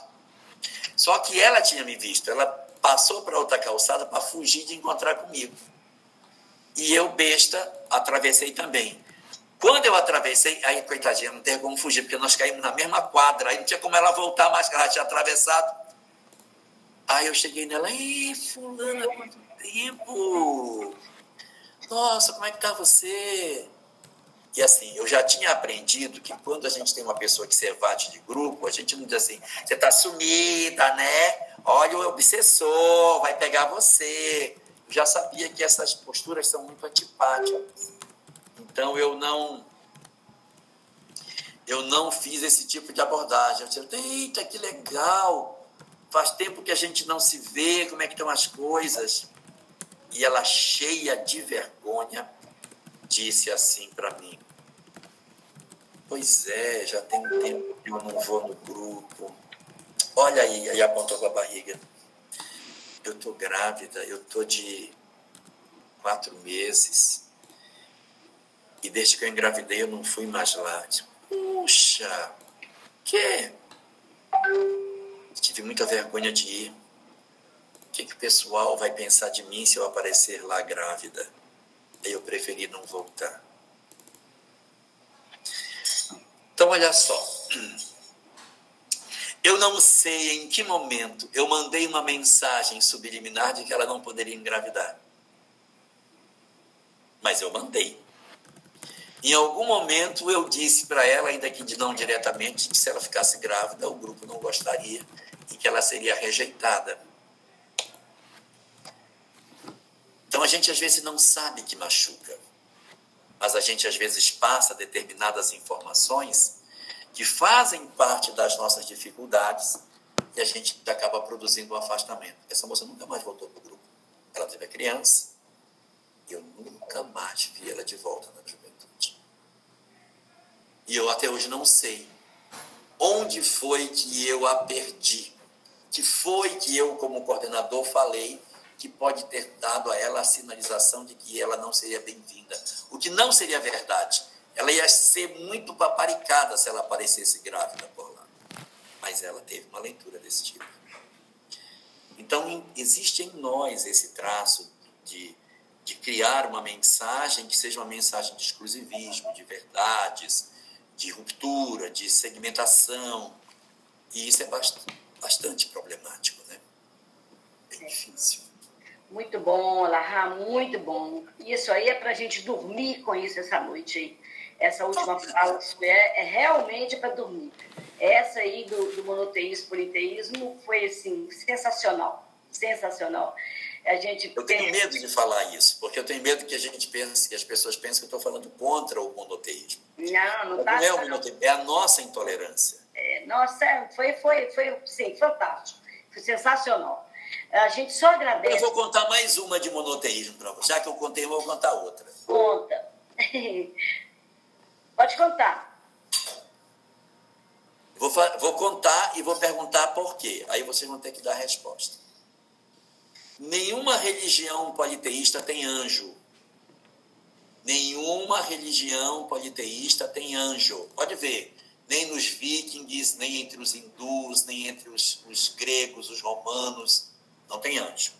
Só que ela tinha me visto. Ela passou para outra calçada para fugir de encontrar comigo. E eu, besta, atravessei também. Quando eu atravessei, aí, coitadinha, não tem como fugir, porque nós caímos na mesma quadra. Aí não tinha como ela voltar mais, que ela tinha atravessado. Aí eu cheguei nela, ei, fulana, quanto tempo! Nossa, como é que tá você? E assim, eu já tinha aprendido que quando a gente tem uma pessoa que se evade de grupo, a gente não diz assim, você tá sumida, né? Olha o obsessor, vai pegar você. Eu já sabia que essas posturas são muito antipáticas. Então eu não eu não fiz esse tipo de abordagem. Eu disse, eita, que legal! Faz tempo que a gente não se vê, como é que estão as coisas? E ela, cheia de vergonha, disse assim para mim: Pois é, já tem um tempo que eu não vou no grupo. Olha aí, aí apontou com a barriga. Eu tô grávida, eu tô de quatro meses. E desde que eu engravidei, eu não fui mais lá. Puxa, que? Tive muita vergonha de ir. O que, que o pessoal vai pensar de mim se eu aparecer lá grávida? Aí eu preferi não voltar. Então, olha só. Eu não sei em que momento eu mandei uma mensagem subliminar de que ela não poderia engravidar. Mas eu mandei. Em algum momento eu disse para ela, ainda que não diretamente, que se ela ficasse grávida, o grupo não gostaria e que ela seria rejeitada. Então a gente às vezes não sabe que machuca, mas a gente às vezes passa determinadas informações que fazem parte das nossas dificuldades e a gente acaba produzindo um afastamento. Essa moça nunca mais voltou para o grupo. Ela teve a criança e eu nunca mais vi ela de volta na. E eu até hoje não sei onde foi que eu a perdi que foi que eu, como coordenador, falei que pode ter dado a ela a sinalização de que ela não seria bem-vinda. O que não seria verdade. Ela ia ser muito paparicada se ela aparecesse grávida por lá. mas ela teve uma leitura desse tipo. Então, existe em nós esse traço de, de criar uma mensagem que seja uma mensagem de exclusivismo, de verdades, de ruptura, de segmentação. E isso é bastante, bastante problemático, né? Bem difícil. Muito bom, Lahá, muito bom. Isso aí é para a gente dormir com isso essa noite aí. Essa última fala é, é realmente para dormir. Essa aí do, do monoteísmo, politeísmo, foi assim, sensacional. Sensacional. A gente eu tenho pensa... medo de falar isso, porque eu tenho medo que a gente pense, que as pessoas pensem que eu estou falando contra o monoteísmo. Não, não está. Não é o monoteísmo, é a nossa intolerância. É, nossa, foi, foi, foi, sim, fantástico. Foi sensacional. A gente só agradece. Eu vou contar mais uma de monoteísmo para você. Já que eu contei, eu vou contar outra. Conta. Pode contar. Vou, vou contar e vou perguntar por quê. Aí vocês vão ter que dar a resposta. Nenhuma religião politeísta tem anjo. Nenhuma religião politeísta tem anjo. Pode ver, nem nos vikings, nem entre os hindus, nem entre os, os gregos, os romanos, não tem anjo.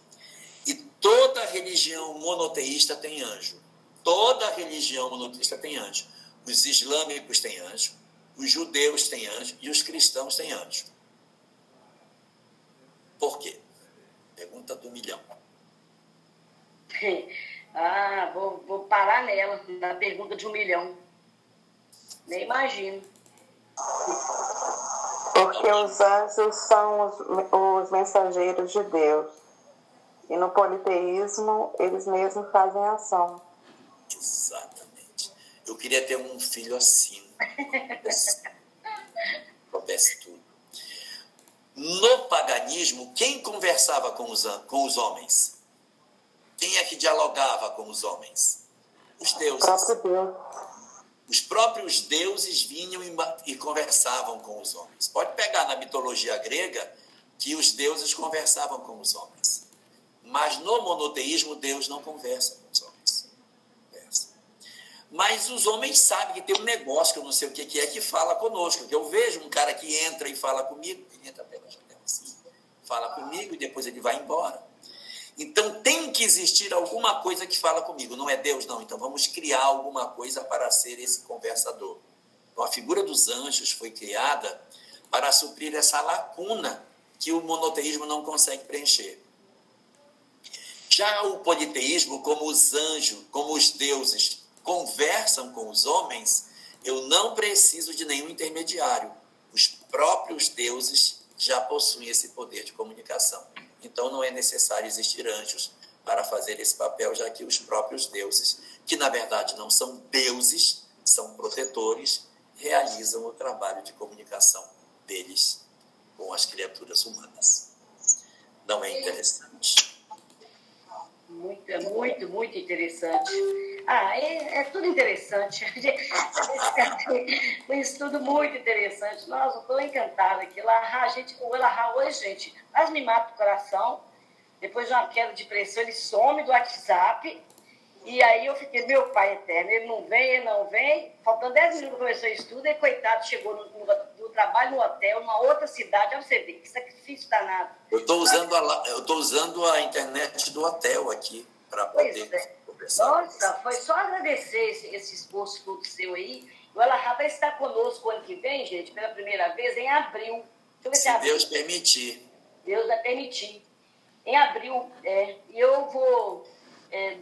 E toda religião monoteísta tem anjo. Toda religião monoteísta tem anjo. Os islâmicos têm anjo, os judeus têm anjo e os cristãos têm anjo. Por quê? Pergunta do milhão. Ah, vou, vou parar nela, na pergunta de um milhão. Nem imagino. Porque os anjos são os, os mensageiros de Deus. E no politeísmo, eles mesmos fazem ação. Exatamente. Eu queria ter um filho assim. Soubesse tudo. No paganismo, quem conversava com os, com os homens? Quem é que dialogava com os homens? Os deuses. Os próprios deuses vinham e, e conversavam com os homens. Pode pegar na mitologia grega que os deuses conversavam com os homens. Mas no monoteísmo, Deus não conversa com os homens. Conversa. Mas os homens sabem que tem um negócio que eu não sei o que é que fala conosco. Que eu vejo um cara que entra e fala comigo, ele entra fala comigo e depois ele vai embora. Então tem que existir alguma coisa que fala comigo. Não é Deus, não. Então vamos criar alguma coisa para ser esse conversador. Então a figura dos anjos foi criada para suprir essa lacuna que o monoteísmo não consegue preencher. Já o politeísmo, como os anjos, como os deuses conversam com os homens, eu não preciso de nenhum intermediário. Os próprios deuses já possuem esse poder de comunicação. Então não é necessário existir anjos para fazer esse papel, já que os próprios deuses, que na verdade não são deuses, são protetores, realizam o trabalho de comunicação deles com as criaturas humanas. Não é interessante? Muito, é muito, muito interessante. Ah, é, é tudo interessante. um estudo muito interessante. Nossa, estou encantada aqui. Lá, a gente, o Elahá hoje, gente, quase me mata o coração. Depois de uma queda de pressão, ele some do WhatsApp. E aí eu fiquei, meu pai eterno, ele não vem, ele não vem. Faltando 10 minutos para começar o estudo, e coitado, chegou no, no, no, trabalho no hotel, numa outra cidade. Olha você ver, que sacrifício danado. Eu estou usando, a, eu usando a internet do hotel aqui para poder é. conversar. Nossa, foi só agradecer esse, esse esforço todo seu aí. O Elahá vai estar conosco ano que vem, gente, pela primeira vez, em abril. Se, se Deus permitir. Deus vai permitir. Em abril, é, e eu vou. É,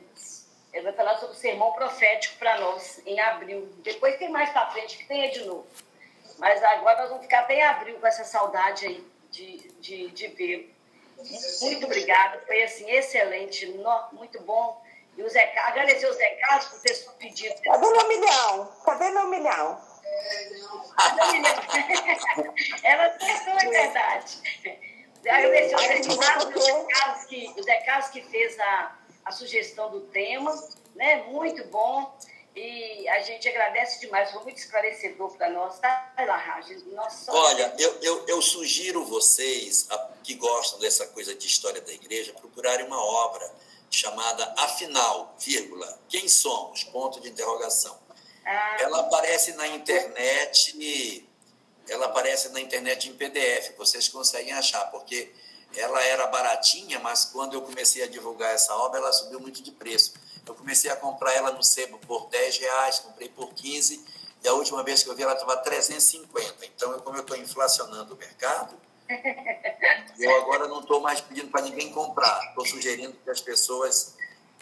ele vai falar sobre o sermão profético para nós em abril. Depois tem mais para frente que tenha de novo. Mas agora nós vamos ficar até em abril com essa saudade aí de, de, de ver. Muito obrigada, foi assim, excelente, muito bom. E o Zé Carlos, agradecer o Zé Carlos por ter pedido. Cadê meu milhão? Cadê meu milhão? Cadê milhão? Ela acertou, é verdade. Agradecer o Zé Carlos que, o Zé Carlos que fez a a sugestão do tema, né? Muito bom. E a gente agradece demais, foi muito esclarecedor para nós, tá, Larragem? Olha, eu, eu, eu, sugiro vocês a, que gostam dessa coisa de história da igreja procurarem uma obra chamada Afinal, vírgula, Quem Somos? Ponto de interrogação. Ah, Ela aparece na internet ela aparece na internet em PDF, vocês conseguem achar, porque ela era baratinha, mas quando eu comecei a divulgar essa obra, ela subiu muito de preço. Eu comecei a comprar ela no sebo por 10 reais, comprei por 15, e a última vez que eu vi ela estava 350. Então, como eu estou inflacionando o mercado, eu agora não estou mais pedindo para ninguém comprar. Estou sugerindo que as pessoas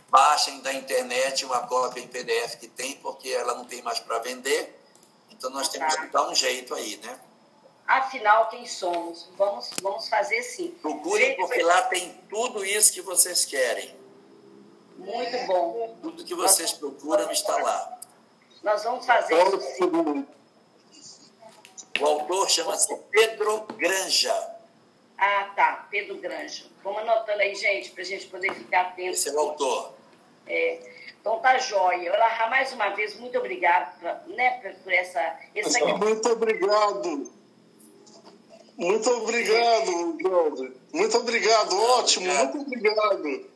baixem da internet uma cópia em PDF que tem, porque ela não tem mais para vender. Então, nós temos que dar um jeito aí, né? Afinal, quem somos? Vamos, vamos fazer sim. Procurem, porque lá tem tudo isso que vocês querem. Muito bom. Tudo que vocês procuram está lá. Nós vamos fazer isso sim. O autor chama-se Pedro Granja. Ah, tá. Pedro Granja. Vamos anotando aí, gente, para a gente poder ficar atento. Esse é o autor. É. Então tá jóia. Olá, mais uma vez, muito obrigado pra, né, por essa. essa... Muito obrigado. Muito obrigado, Cláudio. Muito obrigado, ótimo, obrigado. muito obrigado.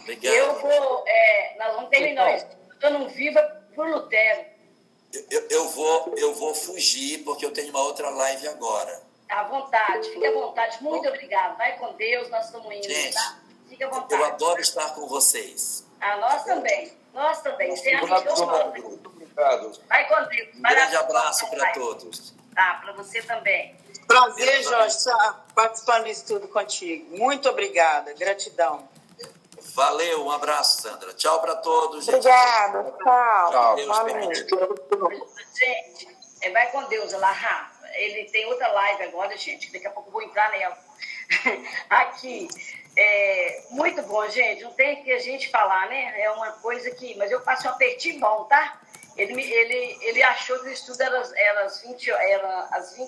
Obrigado. Eu vou. É, nós vamos terminar isso. Eu não viva por Lutero. Eu, eu, vou, eu vou fugir, porque eu tenho uma outra live agora. À vontade, fique à vontade. Muito obrigado. Vai com Deus, nós estamos indo. Gente, tá? Fique à vontade. Eu adoro estar com vocês. Ah, nós também. Nós também. Sem Muito obrigado. Vai com Deus. Um grande abraço para todos. Tá, para você também. Prazer, Jorge, estar participando disso tudo contigo. Muito obrigada, gratidão. Valeu, um abraço, Sandra. Tchau para todos. Obrigada, tchau. Tchau. Deus gente, é, vai com Deus, Elahá. Ele tem outra live agora, gente. Daqui a pouco eu vou entrar nela. Aqui. É, muito bom, gente. Não tem que a gente falar, né? É uma coisa que. Mas eu faço um apertinho bom, tá? Ele, ele, ele achou que o estudo era, era, às 20, era às 20